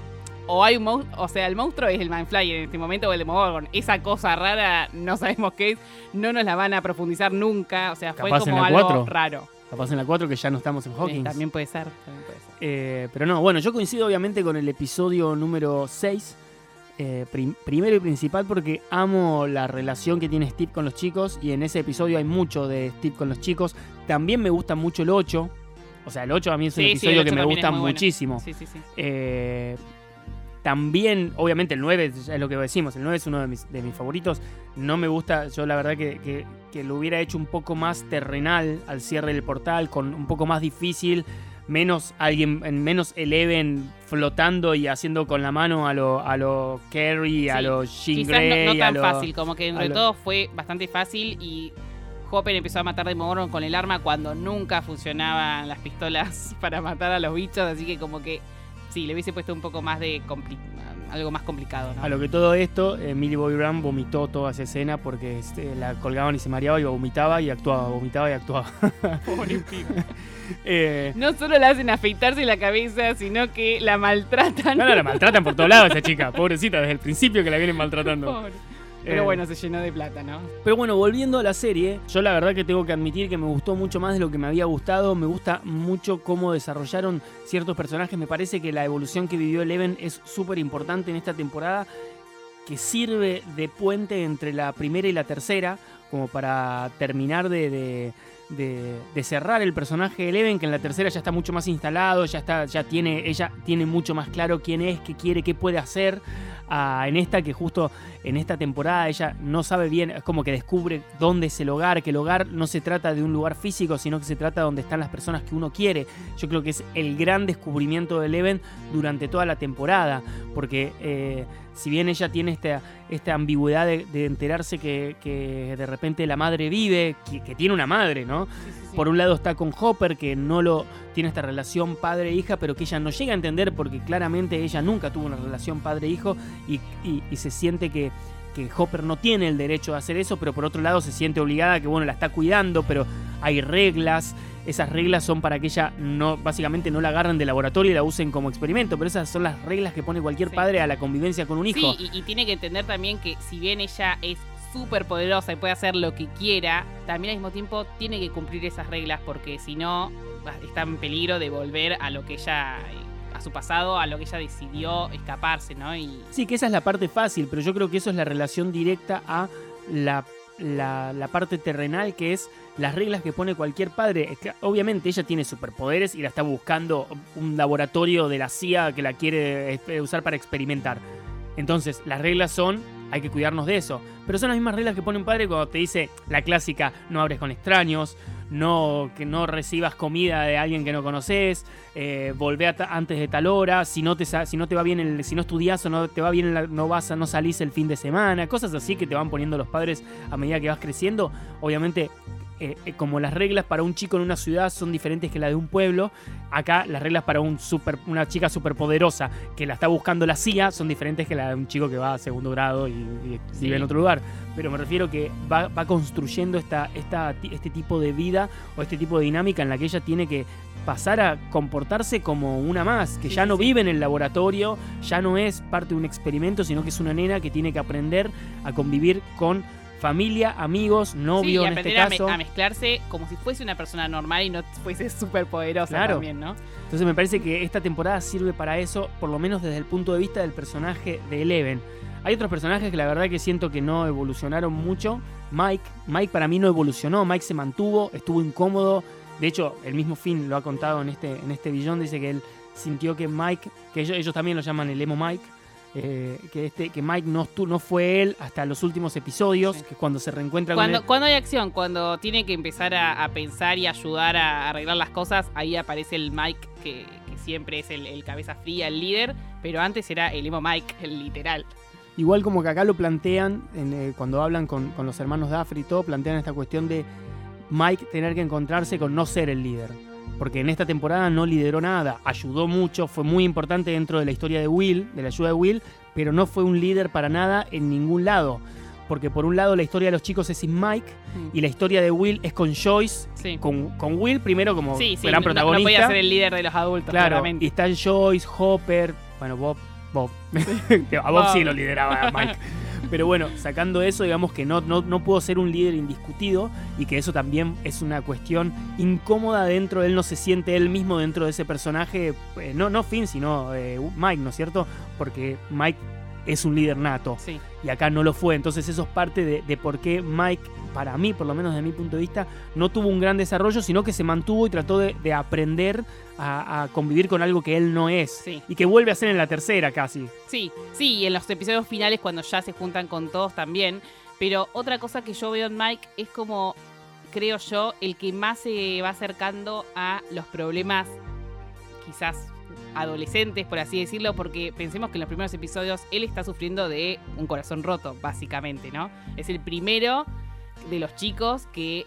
o hay un monstruo, o sea, el monstruo es el Manfly en este momento o el Demogorgon. Esa cosa rara, no sabemos qué es, no nos la van a profundizar nunca. O sea, fue Capaz en como la algo raro. Capaz en la 4 que ya no estamos en Eh, Hawkins. también puede ser, también puede ser. Eh, pero no, bueno, yo coincido obviamente con el episodio número 6. eh, prim- primero y principal porque amo la relación que tiene Steve con los chicos y en ese episodio hay mucho de Steve con los chicos. También me gusta mucho el 8. O sea, el 8 a mí es un Sí, episodio que me gusta bueno. muchísimo. Sí, sí, sí. Eh, también, obviamente, el 9 es lo que decimos. El 9 es uno de mis, de mis favoritos. No me gusta, yo la verdad que, que- que lo hubiera hecho un poco más terrenal al cierre del portal, con un poco más difícil. Menos alguien, en menos Eleven flotando y haciendo con la mano a lo, a lo a Sí, lo Jean Quizás no- Grey, no, a tan lo- fácil, como que entre a todo fue bastante fácil y Hopper empezó a matar de Demogorgon con el arma cuando nunca funcionaban las pistolas para matar a los bichos, así que como que sí, le hubiese puesto un poco más de compli- algo más complicado, ¿no? A lo que todo esto, eh, Millie Bobby Brown vomitó toda esa escena porque este, la colgaban y se mareaba y vomitaba y actuaba, vomitaba y actuaba. Pobre piba. Eh, No solo la hacen afeitarse la cabeza, sino que la maltratan. no, no, la maltratan por todos lados esa chica, pobrecita, desde el principio que la vienen maltratando. Pobre. Pero Eh, bueno, se llenó de plata, ¿no? Pero bueno, volviendo a la serie, yo la verdad que tengo que admitir que me gustó mucho más de lo que me había gustado. Me gusta mucho cómo desarrollaron ciertos personajes. Me parece que la evolución que vivió Eleven es súper importante en esta temporada, que sirve de puente entre la primera y la tercera, como para terminar de, de- cerrar el personaje de Eleven, que en la tercera ya está mucho más instalado, ya está, ya tiene, ella tiene mucho más claro quién es, qué quiere, qué puede hacer. En esta que justo en esta temporada ella no sabe bien, es como que descubre dónde es el hogar, que el hogar no se trata de un lugar físico, sino que se trata de donde están las personas que uno quiere. Yo creo que es el gran descubrimiento de Eleven durante toda la temporada, porque eh, si bien ella tiene esta, esta ambigüedad de, de enterarse que, que de repente la madre vive, que, que tiene una madre, ¿no? Sí, sí, sí. Por un lado está con Hopper, que no lo tiene esta relación padre-hija, pero que ella no llega a entender porque claramente ella nunca tuvo una relación padre-hijo y, y- y se siente que, que Hopper no tiene el derecho de hacer eso, pero por otro lado se siente obligada, que bueno, la está cuidando, pero hay reglas. Esas reglas son para que ella no, básicamente no la agarren de laboratorio y la usen como experimento, pero esas son las reglas que pone cualquier Sí. padre a la convivencia con un hijo. Sí, y, y tiene que entender también que si bien ella es súper poderosa y puede hacer lo que quiera, también al mismo tiempo tiene que cumplir esas reglas porque si no está en peligro de volver a lo que ella, eh, a su pasado, a lo que ella decidió escaparse, ¿no? Y Sí, que esa es la parte fácil, pero yo creo que eso es la relación directa a la, la- parte terrenal, que es las reglas que pone cualquier padre. Obviamente ella tiene superpoderes y la está buscando un laboratorio de la CIA que la quiere eh, usar para experimentar. Entonces, las reglas son, hay que cuidarnos de eso. Pero son las mismas reglas que pone un padre cuando te dice la clásica, no hables con extraños, no, que no recibas comida de alguien que no conoces, eh, antes de tal hora, si no te, si no te va bien, el, si no estudias o no te va bien, la- no vas no salís el fin de semana, cosas así que te van poniendo los padres a medida que vas creciendo. Obviamente, eh, eh, como las reglas para un chico en una ciudad son diferentes que las de un pueblo, acá las reglas para un super, una chica superpoderosa que la está buscando la CIA son diferentes que las de un chico que va a segundo grado y, y Sí. vive en otro lugar. Pero me refiero que va, va construyendo esta, esta, ti- este tipo de vida o este tipo de dinámica en la que ella tiene que pasar a comportarse como una más, que Sí, ya no sí. vive en el laboratorio, ya no es parte de un experimento, sino que es una nena que tiene que aprender a convivir con familia, amigos, sí, novio y en este aprender a, me- caso. a mezclarse como si fuese una persona normal y no fuese súper poderosa Claro. también, ¿no? Entonces me parece que esta temporada sirve para eso, por lo menos desde el punto de vista del personaje de Eleven. Hay otros personajes que la verdad que siento que no evolucionaron mucho. Mike, Mike para mí no evolucionó, Mike se mantuvo, estuvo incómodo. De hecho, el mismo Finn lo ha contado en este, en este billón, dice que él sintió que Mike, que ellos, ellos también lo llaman el emo Mike, eh, que, este, que Mike no, no fue él hasta los últimos episodios, Sí. que es cuando se reencuentra Cuando, con él. cuando hay acción, cuando tiene que empezar a, a pensar y ayudar a arreglar las cosas, ahí aparece el Mike que, que siempre es el, el cabeza fría, el líder, pero antes era el emo Mike, el literal. Igual como que acá lo plantean, en, eh, cuando hablan con, con los hermanos Dafri y todo, plantean esta cuestión de Mike tener que encontrarse con no ser el líder. Porque en esta temporada no lideró nada, ayudó mucho, fue muy importante dentro de la historia de Will, de la ayuda de Will, pero no fue un líder para nada en ningún lado. Porque por un lado la historia de los chicos es sin Mike y la historia de Will es con Joyce, Sí. con, con Will primero como Sí, sí, gran no, no protagonista. podía ser el líder de los adultos, Claro, claramente. y están Joyce, Hopper, bueno, Bob, Bob. a Bob sí lo lideraba Mike. Pero bueno, sacando eso, digamos que no, no, no pudo ser un líder indiscutido y que eso también es una cuestión incómoda dentro, él no se siente él mismo dentro de ese personaje, eh, no, no Finn, sino eh, Mike, ¿no es cierto? Porque Mike es un líder nato Sí. y acá no lo fue. Entonces eso es parte de, de por qué Mike, para mí, por lo menos desde mi punto de vista, no tuvo un gran desarrollo, sino que se mantuvo y trató de, de aprender a, a convivir con algo que él no es. Sí. Y que vuelve a ser en la tercera casi. Sí, sí, y en los episodios finales cuando ya se juntan con todos también. Pero otra cosa que yo veo en Mike es como, creo yo, el que más se va acercando a los problemas quizás adolescentes, por así decirlo, porque pensemos que en los primeros episodios él está sufriendo de un corazón roto, básicamente, ¿no? Es el primero de los chicos que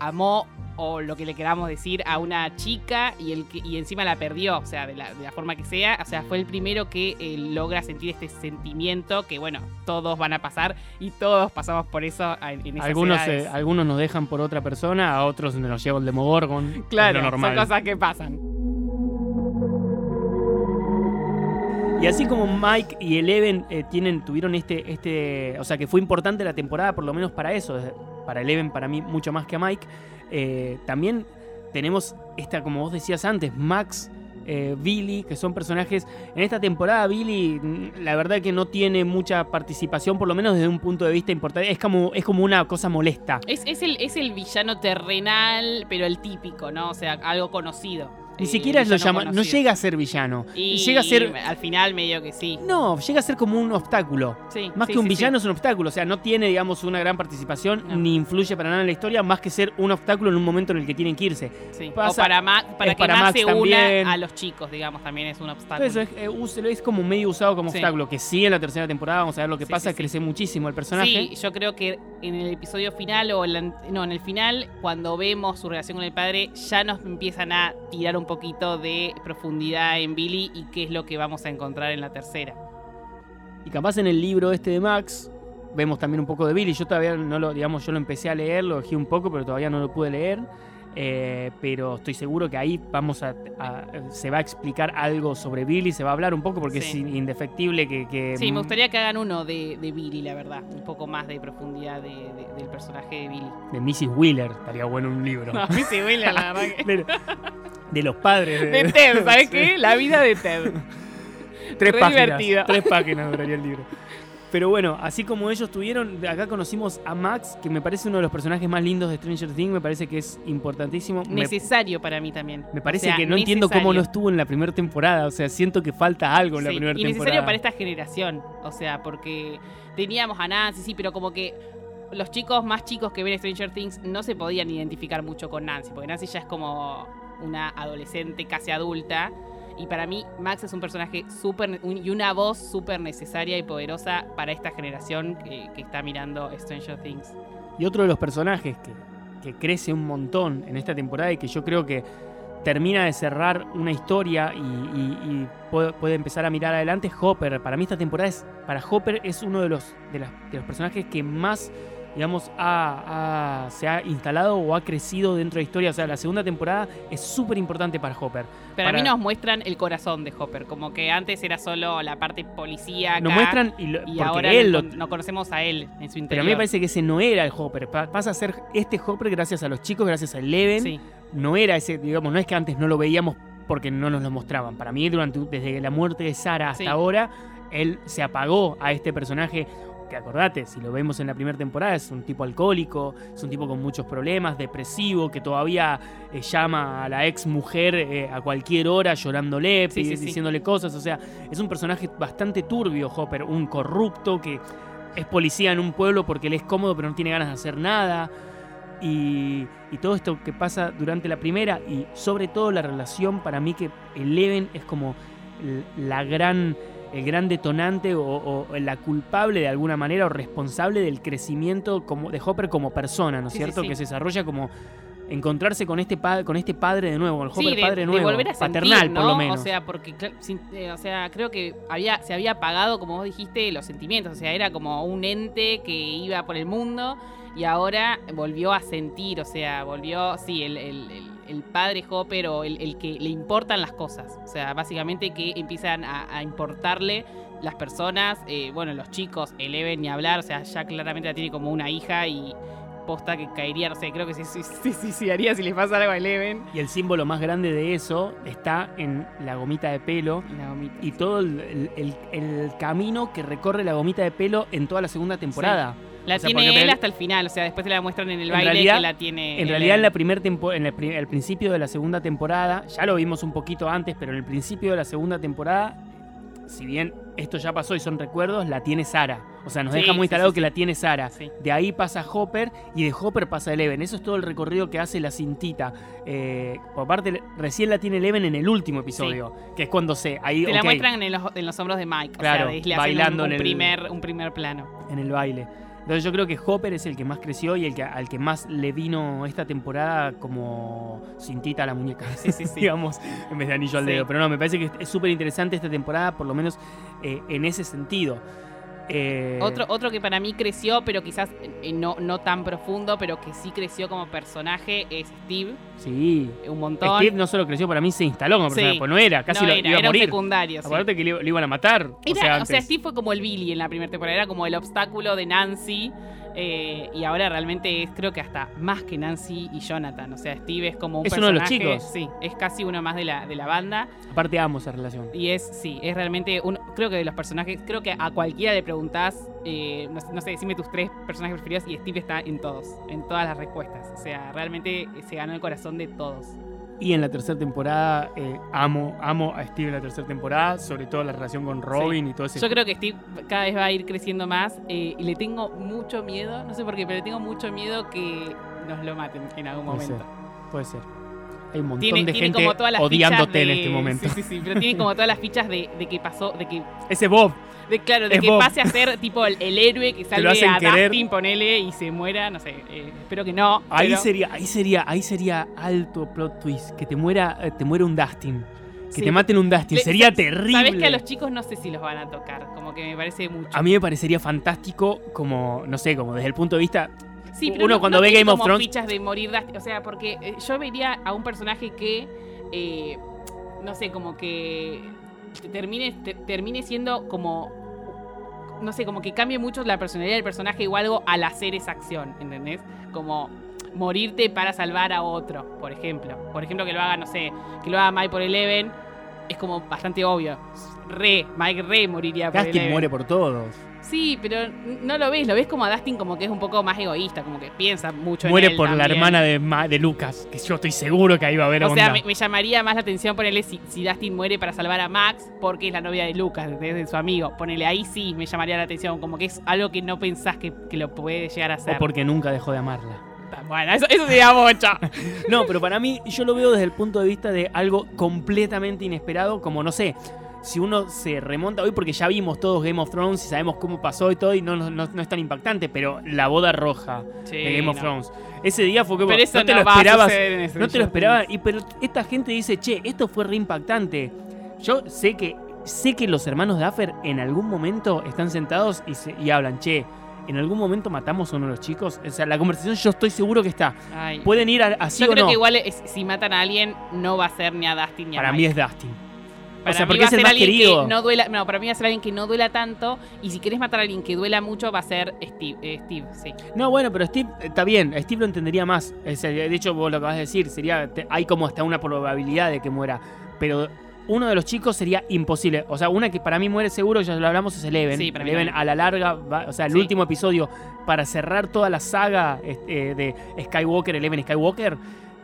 amó o lo que le queramos decir a una chica y, el que, y encima la perdió, o sea, de la, de la forma que sea, o sea, fue el primero que eh, logra sentir este sentimiento que, bueno, todos van a pasar y todos pasamos por eso en, en esas Algunos, eh, algunos nos dejan por otra persona, a otros nos lleva el Demogorgon. Claro, es lo normal. son cosas que pasan. Y así como Mike y Eleven eh, tienen, tuvieron este, este. O sea, que fue importante la temporada, por lo menos para eso. Para Eleven, para mí, mucho más que a Mike. eh, también tenemos esta, como vos decías antes, Max. eh, Billy, que son personajes. En esta temporada, Billy, mm, la verdad que no tiene mucha participación, por lo menos desde un punto de vista importante. Es como, es como una cosa molesta. Es, es el, es el villano terrenal, pero el típico, ¿no? O sea, algo conocido. Ni Eh, siquiera lo llama. No llega a ser villano. Y Llega a ser. al final medio que sí. No, llega a ser como un obstáculo. Sí, Más sí, que un sí, villano es un obstáculo, o sea, no tiene, digamos, una gran participación No. ni influye para nada en la historia, más que ser un obstáculo en un momento en el que tienen que irse. pasa- o para, Ma- para es que para Max se también. una a los chicos, digamos, también es un obstáculo. Entonces es, eh, es como medio usado como obstáculo, que sí en la tercera temporada, vamos a ver lo que pasa, crece muchísimo el personaje. Sí, yo creo que en el episodio final o la- no, en el final, cuando vemos su relación con el padre, ya nos empiezan a tirar un poquito de profundidad en Billy y qué es lo que vamos a encontrar en la tercera. Y capaz en el libro este de Max, vemos también un poco de Billy. Yo todavía no lo, digamos, yo lo empecé a leer, lo dejé un poco, pero todavía no lo pude leer. Eh, pero estoy seguro que ahí vamos a, a- se va a explicar algo sobre Billy, se va a hablar un poco porque Sí. es in- indefectible que, que- Sí, me gustaría que hagan uno de, de Billy, la verdad. Un poco más de profundidad de- de- del personaje de Billy. de Mrs. Wheeler, estaría bueno un libro. No, sí, Billy, la verdad que... de, de los padres. De Ted, ¿sabes Sí. qué? La vida de Ted. Tres Re páginas. divertido. Tres páginas duraría el libro. Pero bueno, así como ellos tuvieron, acá conocimos a Max, que me parece uno de los personajes más lindos de Stranger Things, me parece que es importantísimo. Me, Necesario para mí también. me parece O sea, que no entiendo cómo no estuvo en la primera temporada, o sea, siento que falta algo en la primera y temporada. necesario para esta generación. O sea, porque teníamos a Nancy, sí, pero como que los chicos más chicos que ven Stranger Things no se podían identificar mucho con Nancy, porque Nancy ya es como una adolescente casi adulta. Y para mí, Max es un personaje súper. y una voz súper necesaria y poderosa para esta generación que, está mirando Stranger Things. Y otro de los personajes que, crece un montón en esta temporada y que yo creo que termina de cerrar una historia y, puede, empezar a mirar adelante Hopper. Para mí esta temporada es, para Hopper es uno de los, de los personajes que más, digamos, ha- ha- se ha instalado o ha crecido dentro de la historia. O sea, la segunda temporada es súper importante para Hopper. Pero a mí nos muestran el corazón de Hopper, como que antes era solo la parte policíaca. Nos muestran, y, lo- Y ahora él no, lo- no conocemos a él en su interior. pero a mí me parece que ese no era el Hopper. Pa- Pasa a ser este Hopper gracias a los chicos, gracias a Eleven. Sí. no era ese, digamos, no es que antes no lo veíamos porque no nos lo mostraban. Para mí, durante, desde la muerte de Sara hasta Sí. ahora, él se apagó a este personaje. Que acordate, si lo vemos en la primera temporada, es un tipo alcohólico, es un tipo con muchos problemas, depresivo, que todavía eh, llama a la ex mujer eh, a cualquier hora llorándole, Sí, diciéndole cosas. O sea, es un personaje bastante turbio, Hopper, un corrupto que es policía en un pueblo porque él es cómodo pero no tiene ganas de hacer nada. Y, y todo esto que pasa durante la primera y sobre todo la relación para mí que Eleven es como la gran, el gran detonante o, o la culpable de alguna manera o responsable del crecimiento como, de Hopper como persona, ¿no es Sí, cierto? sí. Que se desarrolla como encontrarse con este, con este padre de nuevo, con el Hopper de, padre de nuevo, volver a sentir, paternal por lo menos. O sea, porque, sin- eh, o sea, creo que había, se había apagado, como vos dijiste, los sentimientos. O sea, era como un ente que iba por el mundo y ahora volvió a sentir. O sea, volvió, sí, el, el- el- el padre Hopper o el, el que le importan las cosas. O sea, básicamente que empiezan a, a importarle las personas, eh, bueno, los chicos, Eleven ni hablar. O sea, ya claramente la tiene como una hija y posta que caería, no sé, creo que se sí, sí, sí, sí, haría si le pasa algo a Eleven. Y el símbolo más grande de eso está en la gomita de pelo La gomita. y todo el, el- el- el camino que recorre la gomita de pelo en toda la segunda temporada. La O sea, tiene él hasta el final, o sea, después te la muestran en el En baile realidad- que la tiene. En realidad en la primer tempo- en el, al principio de la segunda temporada, ya lo vimos un poquito antes, pero en el principio de la segunda temporada, si bien esto ya pasó y son recuerdos, la tiene Sara. O sea, nos Sí, deja muy instalado sí, que la tiene Sara. De ahí pasa Hopper y de Hopper pasa Eleven. Eso es todo el recorrido que hace la cintita. Eh, por parte, recién la tiene Eleven en el último episodio, que es cuando se. Ahí, Te la muestran en los, en los hombros de Mike. Claro, o sea, le bailando un, en el- primer, un primer plano. en el baile. Entonces yo creo que Hopper es el que más creció y el que, al que más le vino esta temporada como cintita a la muñeca, Sí, sí, sí. digamos, en vez de anillo al dedo. Pero no, me parece que es súper interesante esta temporada, por lo menos eh, en ese sentido. Eh, Otro, otro que para mí creció, pero quizás eh, no, no tan profundo, pero que sí creció como personaje, es Steve. Sí. Un montón. Steve no solo creció, para mí se instaló como Sí. personaje, pues no era, casi no lo era, iba a era un secundario. sí. Aparte que le iban a matar. o sea, o sea, antes. Steve fue como el Billy en la primera temporada, era como el obstáculo de Nancy. Eh, y ahora realmente es, creo que hasta más que Nancy y Jonathan. O sea, Steve es como un Es uno de los personaje- chicos. Sí, es casi uno más de la, de la banda. Aparte amo esa relación. Y es, sí, es realmente uno. Creo que de los personajes, creo que a cualquiera le preguntás, eh, no, sé- no sé, decime tus tres personajes preferidos y Steve está en todos, en todas las respuestas. O sea, realmente se ganó el corazón de todos. Y en la tercera temporada, eh, amo, amo a Steve en la tercera temporada, sobre todo la relación con Robin y todo ese Yo creo que Steve cada vez va a ir creciendo más eh, y le tengo mucho miedo, no sé por qué, pero le tengo mucho miedo que nos lo maten en algún Puede momento. Puede ser. Hay un montón Tiene, de tiene gente como todas las odiándote en este momento. Sí, sí, sí, pero tiene como todas las fichas de, de que pasó, de que Ese Bob. De, claro, de Es que Bob. pase a ser tipo el, el héroe que salve hacen a querer. Dustin, ponele, y se muera, no sé, eh, espero que no. Ahí pero- sería, ahí sería, ahí sería alto plot twist. Que te muera, eh, te muera un Dustin. Que Sí. te maten un Dustin. Le- sería terrible. Sabes que a los chicos no sé si los van a tocar, como que me parece mucho. A mí me parecería fantástico como, no sé, como desde el punto de vista... Sí, uno no- cuando no ve Game of Thrones- fichas de morir Dustin, o sea, porque eh, yo vería a un personaje que, eh, no sé, como que te- termine, te- termine siendo como, no sé, como que cambie mucho la personalidad del personaje o algo al hacer esa acción, ¿entendés? Como morirte para salvar a otro, por ejemplo. Por ejemplo, que lo haga, no sé, que lo haga Mike por Eleven, es como bastante obvio. Re, Mike re moriría por Eleven. muere por todos. Sí, pero no lo ves, lo ves como a Dustin como que es un poco más egoísta, como que piensa mucho Muere en él por la hermana de, Ma- de Lucas. Que yo estoy seguro que ahí va a haber O sea, me, me llamaría más la atención ponerle si, si Dustin muere para salvar a Max, porque es la novia de Lucas, de, de su amigo. Ponele ahí sí me llamaría la atención, como que es algo que no pensás que, que lo puede llegar a hacer. O porque nunca dejó de amarla. Bueno, eso, eso sería mucho. No, pero para mí yo lo veo desde el punto de vista de algo completamente inesperado, como no sé, si uno se remonta hoy porque ya vimos todos Game of Thrones y sabemos cómo pasó y todo y no, no, no- es tan impactante, pero la boda roja de Game of no. Thrones. Ese día fue como Pero eso no te lo esperabas, no te lo esperabas y pero esta gente dice, "Che, esto fue re impactante." Yo sé que sé que los hermanos Duffer en algún momento están sentados y, se- y hablan, "Che, en algún momento matamos a uno de los chicos." O sea, la conversación yo estoy seguro que está. Ay. Pueden ir a- así Yo o creo no. que igual es- si matan a alguien, no va a ser ni a Dustin ni a Para Mike. mí es Dustin. Para sea, mí va a ser alguien querido. que no duela. No, para mí va a ser alguien que no duela tanto. Y si querés matar a alguien que duela mucho, va a ser Steve. eh, Steve, sí. No, bueno, pero Steve eh, está bien, Steve lo entendería más. Eh, de hecho, vos lo acabas de decir, sería hay como hasta una probabilidad de que muera. Pero uno de los chicos sería imposible. O sea, una que para mí muere seguro, ya lo hablamos, es Eleven. Sí, para mí Eleven a la larga, va- o sea, el Sí. último episodio, para cerrar toda la saga este, de Skywalker, Eleven Skywalker,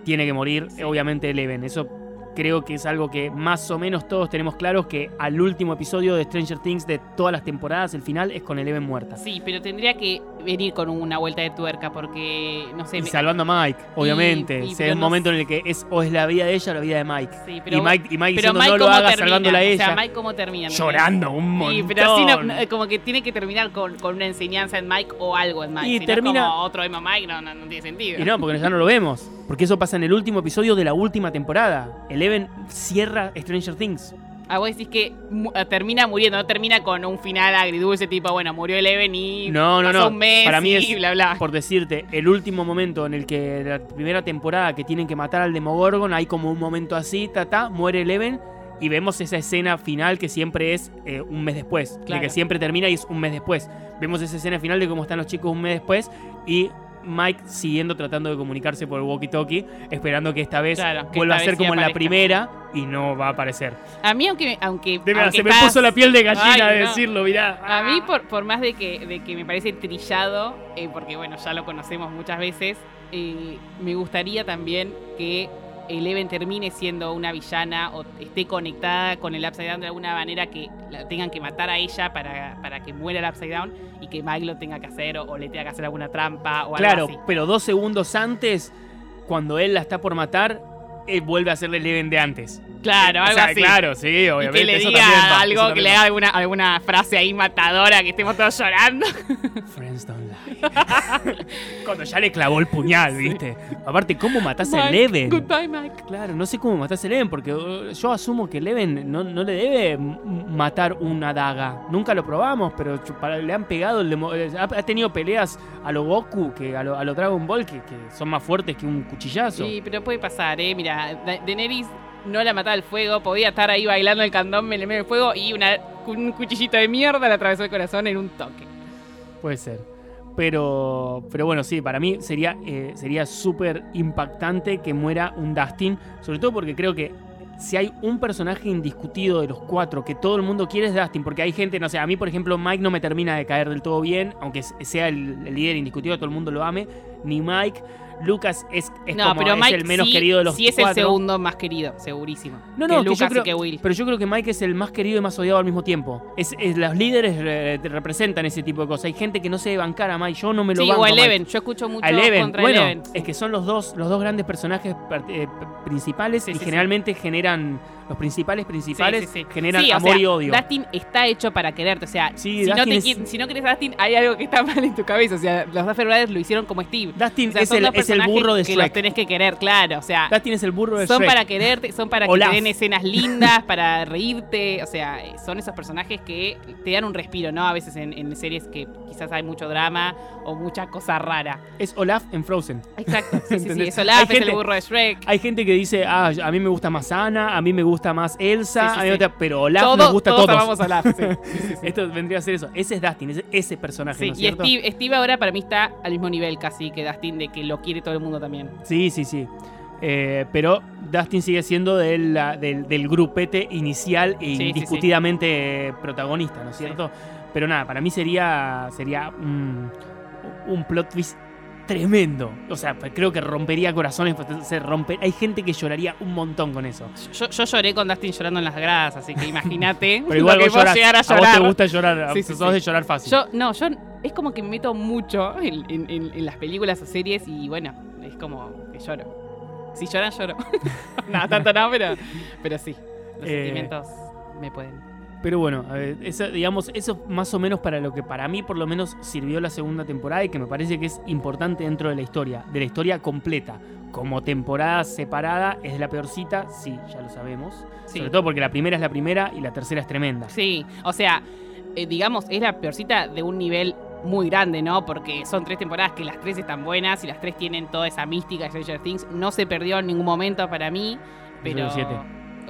tiene que morir, Sí. obviamente, Eleven. Eso creo que es algo que más o menos todos tenemos claros que al último episodio de Stranger Things de todas las temporadas, el final es con Eleven muerta. Sí, pero tendría que venir con una vuelta de tuerca porque, no sé... Y salvando a Mike, obviamente. y- O sea, pero es un no momento en el que es o es la vida de ella o la vida de Mike. Sí, pero, y Mike, y Mike pero diciendo Mike no lo haga termina? salvándola a ella. O sea, Mike cómo termina. llorando un montón. Sí, pero así no- no, como que tiene que terminar con, con una enseñanza en Mike o algo en Mike. Y si no termina- como otro emo Mike, no, no, no tiene sentido. Y no, porque ya no lo vemos. Porque eso pasa en el último episodio de la última temporada. Eleven cierra Stranger Things. Ah, vos decís que mu- eh, termina muriendo, no termina con un final agridulce tipo, bueno, murió Eleven y No, no, pasó no. un mes Para mí y es, bla, bla. por decirte, el último momento en el que la primera temporada que tienen que matar al Demogorgon, hay como un momento así, ta, ta, muere Eleven y vemos esa escena final que siempre es eh, un mes después. De Claro. que siempre termina y es un mes después. Vemos esa escena final de cómo están los chicos un mes después y Mike siguiendo tratando de comunicarse por el walkie-talkie, esperando que esta vez Claro, que vuelva a ser como en la primera y no va a aparecer. A mí, aunque. aunque, De verdad, aunque se me puso la piel de gallina Ay, de no. decirlo, mirá. A mí, por, por más de que, de que me parece trillado, eh, porque bueno, ya lo conocemos muchas veces, eh, me gustaría también que Eleven termine siendo una villana o esté conectada con el Upside Down de alguna manera que la tengan que matar a ella para, para que muera el Upside Down y que Mike lo tenga que hacer o, o le tenga que hacer alguna trampa o Claro, algo así. pero dos segundos antes, cuando él la está por matar, él vuelve a hacerle el Eleven de antes. Claro, O algo sea, así. Claro, sí, Y obviamente. que le eso diga va, algo, que le haga alguna, alguna frase ahí matadora, que estemos todos llorando. Friends don't lie. Cuando ya le clavó el puñal, ¿viste? Aparte, ¿cómo matás a Eleven? Goodbye, Mike. Claro, no sé cómo matás a Eleven, porque uh, yo asumo que Eleven no, no le debe matar una daga. Nunca lo probamos, pero para- le han pegado, el demo- eh, ha, ha tenido peleas a lo Goku, que a lo, a lo Dragon Ball, que, que son más fuertes que un cuchillazo. Sí, pero puede pasar, ¿eh? Mira, Da- Daenerys no la mataba al fuego, podía estar ahí bailando el candombe en el medio del fuego y una, un cuchillito de mierda le atravesó el corazón en un toque. Puede ser. Pero, pero bueno, sí, para mí sería eh, sería súper impactante que muera un Dustin. Sobre todo porque creo que si hay un personaje indiscutido de los cuatro que todo el mundo quiere es Dustin. Porque hay gente, no sé, a mí por ejemplo Mike no me termina de caer del todo bien, aunque sea el, el líder indiscutido, todo el mundo lo ame. Ni Mike. Lucas es, es no, como pero es Mike el menos sí, querido de los sí es el cuatro. segundo más querido, segurísimo. No, no, que yo Lucas creo- y que Will. Pero yo creo que Mike es el más querido y más odiado al mismo tiempo. Es, es- los líderes eh, representan ese tipo de cosas. Hay gente que no se debe bancar a Mike. Yo no me lo Sí, banco o a Mike. Eleven. Yo escucho mucho Eleven. contra Bueno, Eleven. es que son los dos, los dos grandes personajes eh, principales Sí, y sí, sí. generalmente generan los principales principales Sí, sí, sí. generan o amor sea, y odio. Dustin está hecho para quererte. O sea, si, no te es- si no querés a Dustin, hay algo que está mal en tu cabeza. O sea, los Duffer Brothers lo hicieron como Steve. Dustin O sea, es, el, es el burro de que los Shrek. tenés que querer, claro. O sea, Dustin es el burro de son Shrek. para quererte, son para que te den escenas lindas, para reírte. O sea, son esos personajes que te dan un respiro, ¿no? A veces en, en series que quizás hay mucho drama o mucha cosa rara. Es Olaf en Frozen. Exacto. Sí, sí, sí. Es Olaf, Hay es el gente- burro de Shrek. Hay gente que dice, ah, a mí me gusta más Ana, a mí me gusta más Elsa, Sí, sí, a mí sí. gusta- pero Olaf Todos- nos gusta a todos todos. amamos a Olaf. Esto vendría a ser eso. Ese es Dustin, ese, ese personaje, ¿no es y cierto? Steve, Steve ahora para mí está al mismo nivel casi que Dustin, de que lo quiere todo el mundo también. Sí, sí, sí. Eh, pero Dustin sigue siendo del, la- del, del grupete inicial e indiscutidamente protagonista, ¿no es cierto? Pero nada, para mí sería, sería un, un plot twist tremendo. O sea, creo que rompería corazones. pues, Se rompe, hay gente que lloraría un montón con eso. Yo, yo lloré con Dustin llorando en las gradas, así que imagínate Pero igual lo que vos llorás. llegar a A vos llorar. te gusta llorar. Sí, sí, sos sí. de llorar fácil. Yo, no, yo es como que me meto mucho en, en- en- en las películas o series y bueno, es como que lloro. Si lloran, lloro. no, tanto no, pero, pero sí. Los Eh, sentimientos me pueden. Pero bueno, eso, digamos, eso más o menos para lo que para mí por lo menos sirvió la segunda temporada y que me parece que es importante dentro de la historia, de la historia completa. Como temporada separada es la peorcita, sí, ya lo sabemos. Sí. Sobre todo porque la primera es la primera y la tercera es tremenda. Sí, o sea, eh, digamos, es la peorcita de un nivel muy grande, ¿no? Porque son tres temporadas que las tres están buenas y las tres tienen toda esa mística de Stranger Things. No se perdió en ningún momento para mí, pero... Siete.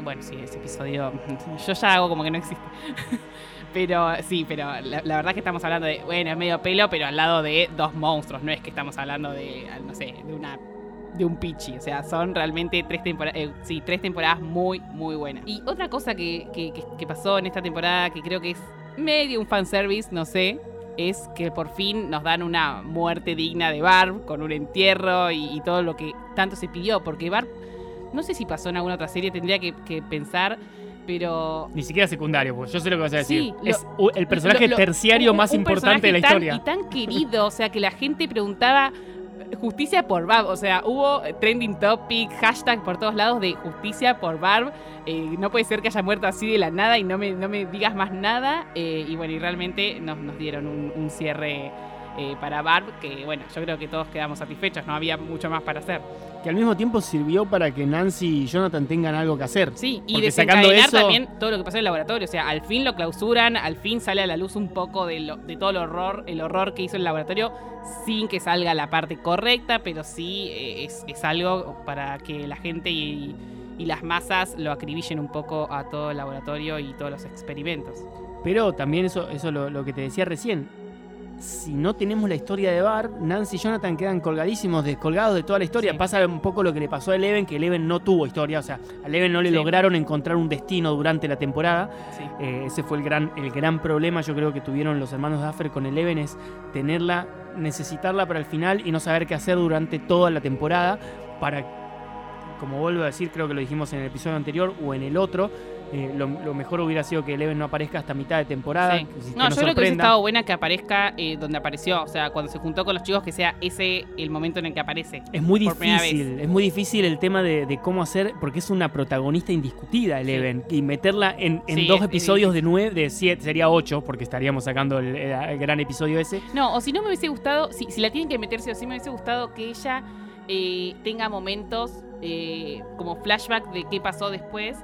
Bueno, sí, ese episodio yo ya hago como que no existe. pero sí, pero la, la verdad que estamos hablando de, bueno, es medio pelo, pero al lado de dos monstruos, no es que estamos hablando de, no sé, de una de un pichi. O sea, son realmente tres temporadas, sí, tres temporadas muy, muy buenas. Y otra cosa que, que- que- que pasó en esta temporada, que creo que es medio un fanservice, no sé, es que por fin nos dan una muerte digna de Barb, con un entierro y, y todo lo que tanto se pidió. Porque Barb No sé si pasó en alguna otra serie, tendría que, que pensar, pero Ni siquiera secundario, pues yo sé lo que vas a decir. Sí, lo- es el personaje Lo- lo- terciario un- más un importante de la historia. Y tan querido, o sea, que la gente preguntaba eh, justicia por Barb. O sea, hubo trending topic, hashtag por todos lados de justicia por Barb. Eh, no puede ser que haya muerto así de la nada y no me, no me digas más nada. Eh, y bueno, y realmente nos, nos dieron un, un cierre eh, para Barb que, bueno, yo creo que todos quedamos satisfechos. No había mucho más para hacer. Que al mismo tiempo sirvió para que Nancy y Jonathan tengan algo que hacer. Sí, y Porque sacando desencadenar eso- también todo lo que pasó en el laboratorio. O sea, al fin lo clausuran, al fin sale a la luz un poco de, lo- de todo el horror, el horror que hizo el laboratorio, sin que salga la parte correcta, pero sí eh, es, es algo para que la gente y, y las masas lo acribillen un poco a todo el laboratorio y todos los experimentos. Pero también eso, eso lo, lo que te decía recién. Si no tenemos la historia de Barb, Nancy y Jonathan quedan colgadísimos, descolgados de toda la historia. Sí. Pasa un poco lo que le pasó a Eleven, que Eleven no tuvo historia. O sea, a Eleven no le Sí. lograron encontrar un destino durante la temporada. Sí. Eh, ese fue el gran, el gran problema, yo creo que tuvieron los hermanos Duffer con Eleven, es tenerla, necesitarla para el final y no saber qué hacer durante toda la temporada para, como vuelvo a decir, creo que lo dijimos en el episodio anterior o en el otro, eh, lo, lo mejor hubiera sido que Eleven no aparezca hasta mitad de temporada. Sí. que- No, yo creo que hubiese estado buena que aparezca eh, donde apareció. O sea, cuando se juntó con los chicos, que sea ese el momento en el que aparece. Es muy difícil, es muy difícil el tema de, de cómo hacer, porque es una protagonista indiscutida, Eleven, y meterla en, en Sí, dos es- es episodios de nueve, de siete, sería ocho, porque estaríamos sacando el- gran episodio ese. No, o si no me hubiese gustado, si, si la tienen que meterse o sí me hubiese gustado que ella eh, tenga momentos eh, como flashback de qué pasó después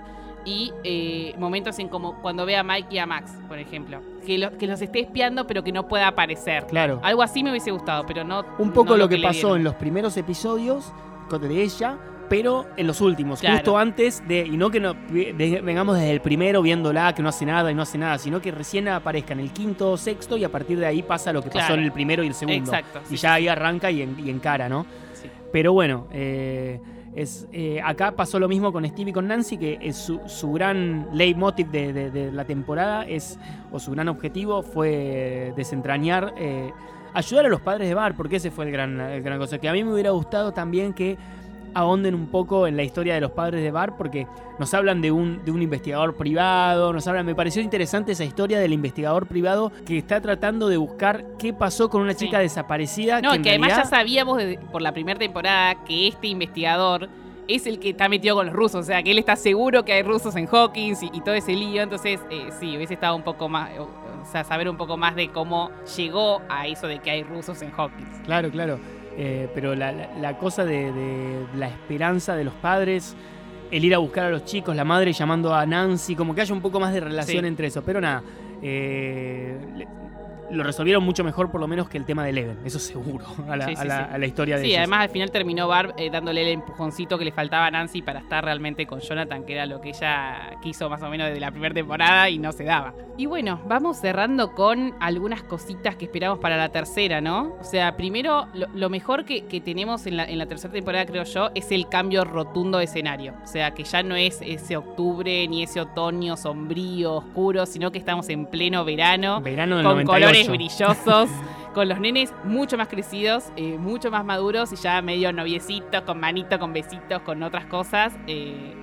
y eh, momentos en como cuando ve a Mike y a Max, por ejemplo. Que, lo- que los esté espiando pero que no pueda aparecer. Claro. Algo así me hubiese gustado, pero no. Un poco no lo que, pasó en los primeros episodios de ella, pero en los últimos, Claro. justo antes de. Y no que no, de- vengamos desde el primero viéndola, que no hace nada y no hace nada, sino que recién aparezca en el quinto o sexto y a partir de ahí pasa lo que pasó en el primero y el segundo. Exacto. sí, y ya ahí arranca y, en, y encara, ¿no? sí. Pero bueno, eh, es, eh, acá pasó lo mismo con Steve y con Nancy, que es su, su gran leitmotiv de, de- de la temporada es, o su gran objetivo fue desentrañar, eh, ayudar a los padres de Bar, porque ese fue el gran, el gran cosa. Que a mí me hubiera gustado también que ahonden un poco en la historia de los padres de Bar, porque nos hablan de un, de un investigador privado, nos hablan, me pareció interesante esa historia del investigador privado que está tratando de buscar qué pasó con una Sí. chica desaparecida. No, que en que además ya sabíamos desde- por la primera temporada que este investigador es el que está metido con los rusos. O sea, que él está seguro que hay rusos en Hawkins y, y todo ese lío. Entonces, eh, sí, hubiese estado un poco más. O sea, saber un poco más de cómo llegó a eso de que hay rusos en Hawkins. Claro, claro. Eh, pero la, la- la cosa de, de la esperanza de los padres, el ir a buscar a los chicos, la madre llamando a Nancy, como que haya un poco más de relación Sí. entre eso. Pero nada, eh, lo resolvieron mucho mejor por lo menos que el tema de Eleven, eso seguro, a la, Sí, sí, a la- sí. a la historia de Sí, ellos. además al final terminó Barb eh, dándole el empujoncito que le faltaba a Nancy para estar realmente con Jonathan, que era lo que ella quiso más o menos desde la primera temporada y no se daba. Y bueno, vamos cerrando con algunas cositas que esperamos para la tercera, ¿no? O sea, primero, lo, lo mejor que, que tenemos en la, en la tercera temporada, creo yo, es el cambio rotundo de escenario. O sea, que ya no es ese octubre ni ese otoño sombrío, oscuro, sino que estamos en pleno verano Verano del con 98. colores brillosos, con los nenes mucho más crecidos, eh, mucho más maduros y ya medio noviecitos, con manito, con besitos, con otras cosas. eh,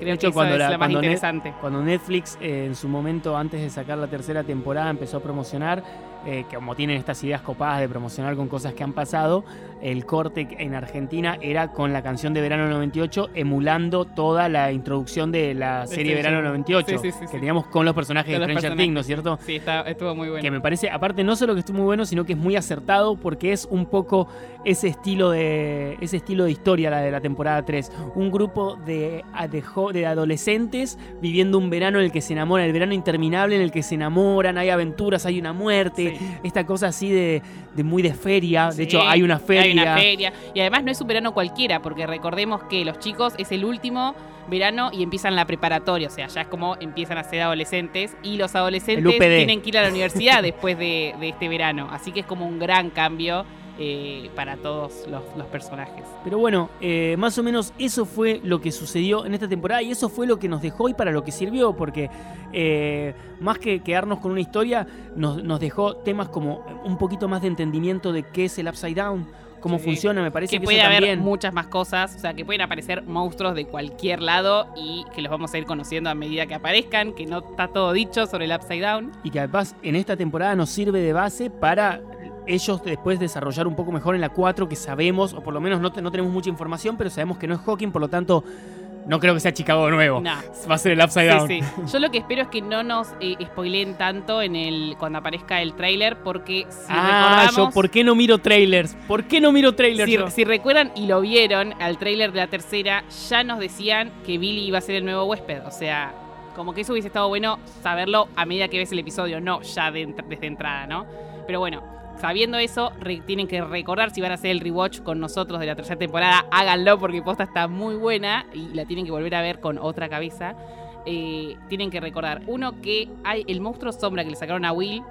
creo hecho, que eso cuando es lo más cuando ne- interesante. Cuando Netflix eh, en su momento, antes de sacar la tercera temporada, empezó a promocionar, eh, que como tienen estas ideas copadas de promocionar con cosas que han pasado, el corte en Argentina era con la canción de Verano 98, emulando toda la introducción de la serie sí, Verano sí. 98, Sí, sí, sí, que teníamos con los personajes de Stranger. Things, ¿no es cierto? Sí, está, estuvo muy bueno. Que me parece, aparte no solo que estuvo muy bueno, sino que es muy acertado porque es un poco ese estilo de ese estilo de historia la de la temporada 3. Un grupo de, de, adolescentes viviendo un verano en el que se enamoran, el verano interminable en el que se enamoran, hay aventuras, hay una muerte, esta cosa así de, de muy de feria. De hecho, hay una feria. Hay una feria. Y además no es un verano cualquiera, porque recordemos que los chicos es el último verano y empiezan la preparatoria. O sea, ya es como empiezan a ser adolescentes. Y los adolescentes tienen que ir a la universidad después de, de este verano. Así que es como un gran cambio eh, para todos los, los personajes. Pero bueno, eh, más o menos eso fue lo que sucedió en esta temporada y eso fue lo que nos dejó y para lo que sirvió, porque eh, más que quedarnos con una historia, nos, nos dejó temas como un poquito más de entendimiento de qué es el Upside Down, cómo Sí. funciona, me parece que que, puede eso haber también. muchas más cosas, o sea, que pueden aparecer monstruos de cualquier lado y que los vamos a ir conociendo a medida que aparezcan, que no está todo dicho sobre el Upside Down. Y que además en esta temporada nos sirve de base para ellos después desarrollar un poco mejor en la 4 que sabemos, o por lo menos no, te- no tenemos mucha información, pero sabemos que no es Hawking, por lo tanto no creo que sea Chicago de nuevo. No. Va a ser el Upside Down. Sí, sí. Yo lo que espero es que no nos eh, spoileen tanto en el cuando aparezca el tráiler, porque si ah, recordamos, yo, ¿por qué no miro trailers? ¿Por qué no miro trailers? si, yo? si recuerdan y lo vieron al tráiler de la tercera, ya nos decían que Billy iba a ser el nuevo huésped. O sea, como que eso hubiese estado bueno saberlo a medida que ves el episodio, no ya de desde entrada, ¿no? Pero bueno, sabiendo eso, re- tienen que recordar si van a hacer el rewatch con nosotros de la tercera temporada, háganlo porque posta está muy buena y la tienen que volver a ver con otra cabeza. Eh, tienen que recordar, uno, que hay el monstruo sombra que le sacaron a Will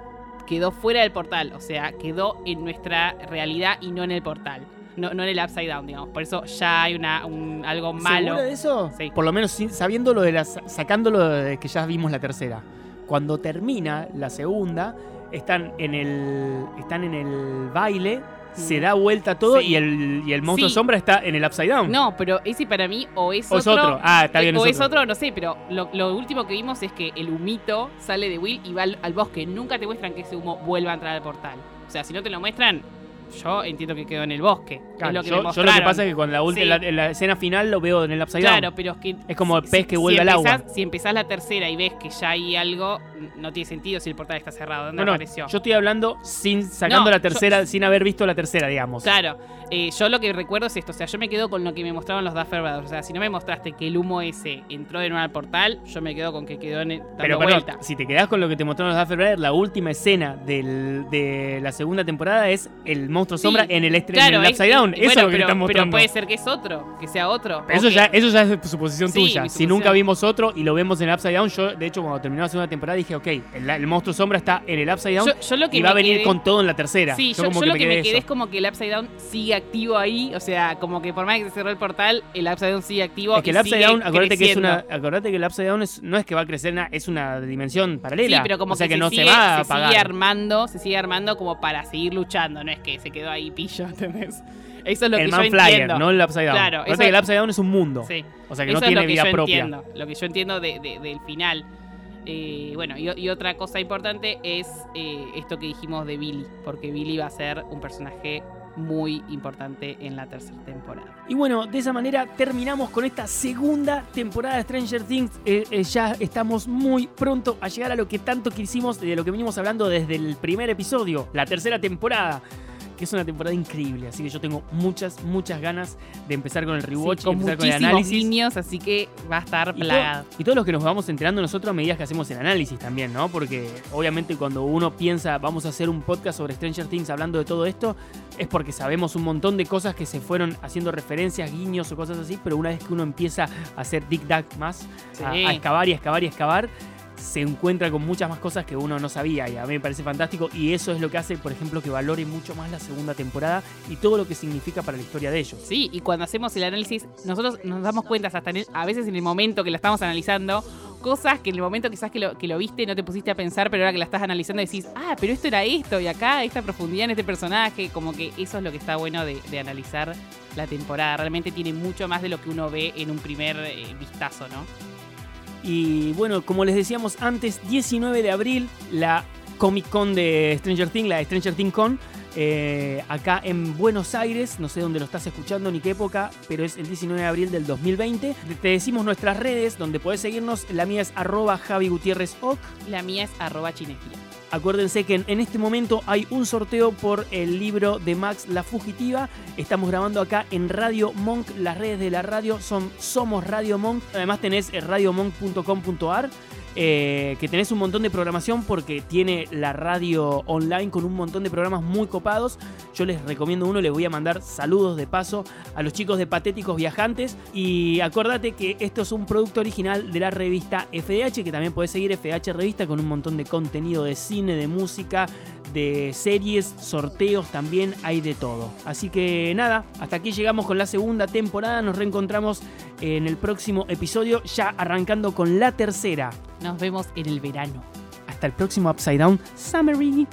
quedó fuera del portal, o sea, quedó en nuestra realidad y no en el portal. No, no en el upside down, digamos. Por eso ya hay una, un- algo malo. ¿Seguro de eso? Sí. Por lo menos sabiendo lo de la, sacándolo de que ya vimos la tercera. Cuando termina la segunda, están en el, están en el baile, se da vuelta todo Sí. y el, y el monstruo Sí. sombra está en el upside down. No, pero ese para mí o es o es otro. otro. Ah, está bien. o es otro, no sé, pero lo, lo último que vimos es que el humito sale de Will y va al, al bosque. Nunca te muestran que ese humo vuelva a entrar al portal. O sea, si no te lo muestran, yo entiendo que quedó en el bosque. Claro, es lo que yo, me yo lo que pasa es que con la, Sí. la, en la escena final lo veo en el upside Claro, down. pero es que. Es como el pez que si vuelve al agua. Si empezás la tercera y ves que ya hay algo, no tiene sentido si el portal está cerrado. ¿Dónde No, no, apareció? yo estoy hablando sin sacando No, la yo- tercera, sin haber visto la tercera, digamos. Claro, eh, yo lo que recuerdo es esto, o sea, yo me quedo con lo que me mostraron los Duffer Brothers, o sea, si no me mostraste que el humo ese entró de nuevo al portal, yo me quedo con que quedó en, dando Pero vuelta. si te quedás con lo que te mostraron los Duffer Brothers, la última escena del- de la segunda temporada es el monstruo Sí, sombra en el, estre- Claro, en el Upside Down. Eso es lo que pero, están pero mostrando. puede ser que es otro, que sea otro. Pero eso, que- ya, eso ya es suposición Sí, tuya. Si nunca vimos otro y lo vemos en el Upside Down, yo, de hecho, cuando terminó la segunda temporada dije, ok, el, el monstruo sombra está en el Upside Down yo, yo lo que y va a venir quedé- con todo en la tercera. Sí, yo, como yo lo que me quedé quedé es como que el Upside Down sigue activo ahí, o sea, como que por más que se cerró el portal, el Upside Down sigue activo. Es que el Upside Down, acuérdate que es una, acuérdate que el Upside Down es- no es que va a crecer, es una dimensión paralela. Sí, pero como o sea que, que, no sigue, se va a se sigue armando, se sigue armando como para seguir luchando, no es que se quedó ahí pillo, ¿entendés? Eso es lo el que Man yo Flyer, entiendo. no el Upside Down. Claro, eso- que el Upside Down es un mundo. Sí. O sea que Eso no es tiene lo que vida yo propia. entiendo, lo que yo entiendo de- de- del final. Eh, bueno, y, y otra cosa importante es eh, esto que dijimos de Billy, porque Billy va a ser un personaje muy importante en la tercera temporada. Y bueno, de esa manera terminamos con esta segunda temporada de Stranger Things. Eh, eh, ya estamos muy pronto a llegar a lo que tanto quisimos, de lo que venimos hablando desde el primer episodio, la tercera temporada. Que es una temporada increíble, así que yo tengo muchas, muchas ganas de empezar con el rewatch Sí, con y empezar con el análisis. niños, así que va a estar Y, todo- plagado. y todos los que nos vamos enterando nosotros a medida que hacemos el análisis también, ¿no? Porque obviamente cuando uno piensa vamos a hacer un podcast sobre Stranger Things hablando de todo esto, es porque sabemos un montón de cosas que se fueron haciendo referencias, guiños o cosas así, pero una vez que uno empieza a hacer dig dag más, a, Sí. a excavar y excavar y excavar, se encuentra con muchas más cosas que uno no sabía y a mí me parece fantástico y eso es lo que hace, por ejemplo, que valore mucho más la segunda temporada y todo lo que significa para la historia de ellos. Sí, y cuando hacemos el análisis, nosotros nos damos cuenta hasta el- a veces en el momento que la estamos analizando, cosas que en el momento quizás que lo, que lo viste no te pusiste a pensar, pero ahora que la estás analizando decís, ah, pero esto era esto, y acá esta profundidad en este personaje, como que eso es lo que está bueno de, de analizar la temporada. Realmente tiene mucho más de lo que uno ve en un primer eh, vistazo, ¿no? Y bueno, como les decíamos antes, 19 de abril, la Comic Con de Stranger Things, la Stranger Things Con, eh, acá en Buenos Aires, no sé dónde lo estás escuchando ni qué época, pero es el 19 de abril del 2020. Te decimos nuestras redes, donde podés seguirnos, la mía es arroba Javi Gutiérrez. La mía es arroba. Acuérdense que en, este momento hay un sorteo por el libro de Max La Fugitiva. Estamos grabando acá en Radio Monk. Las redes de la radio son Somos Radio Monk. Además tenés eh, radiomonk.com.ar. eh, que tenés un montón de programación porque tiene la radio online con un montón de programas muy copados. Yo les recomiendo uno, les voy a mandar saludos de paso a los chicos de Patéticos Viajantes. Y acordate que esto es un producto original de la revista FDH, que también podés seguir FDH Revista con un montón de contenido de cine, de música, de series, sorteos también, hay de todo. Así que nada, hasta aquí llegamos con la segunda temporada, nos reencontramos en el próximo episodio, ya arrancando con la tercera. Nos vemos en el verano. Hasta el próximo Upside Down Summary.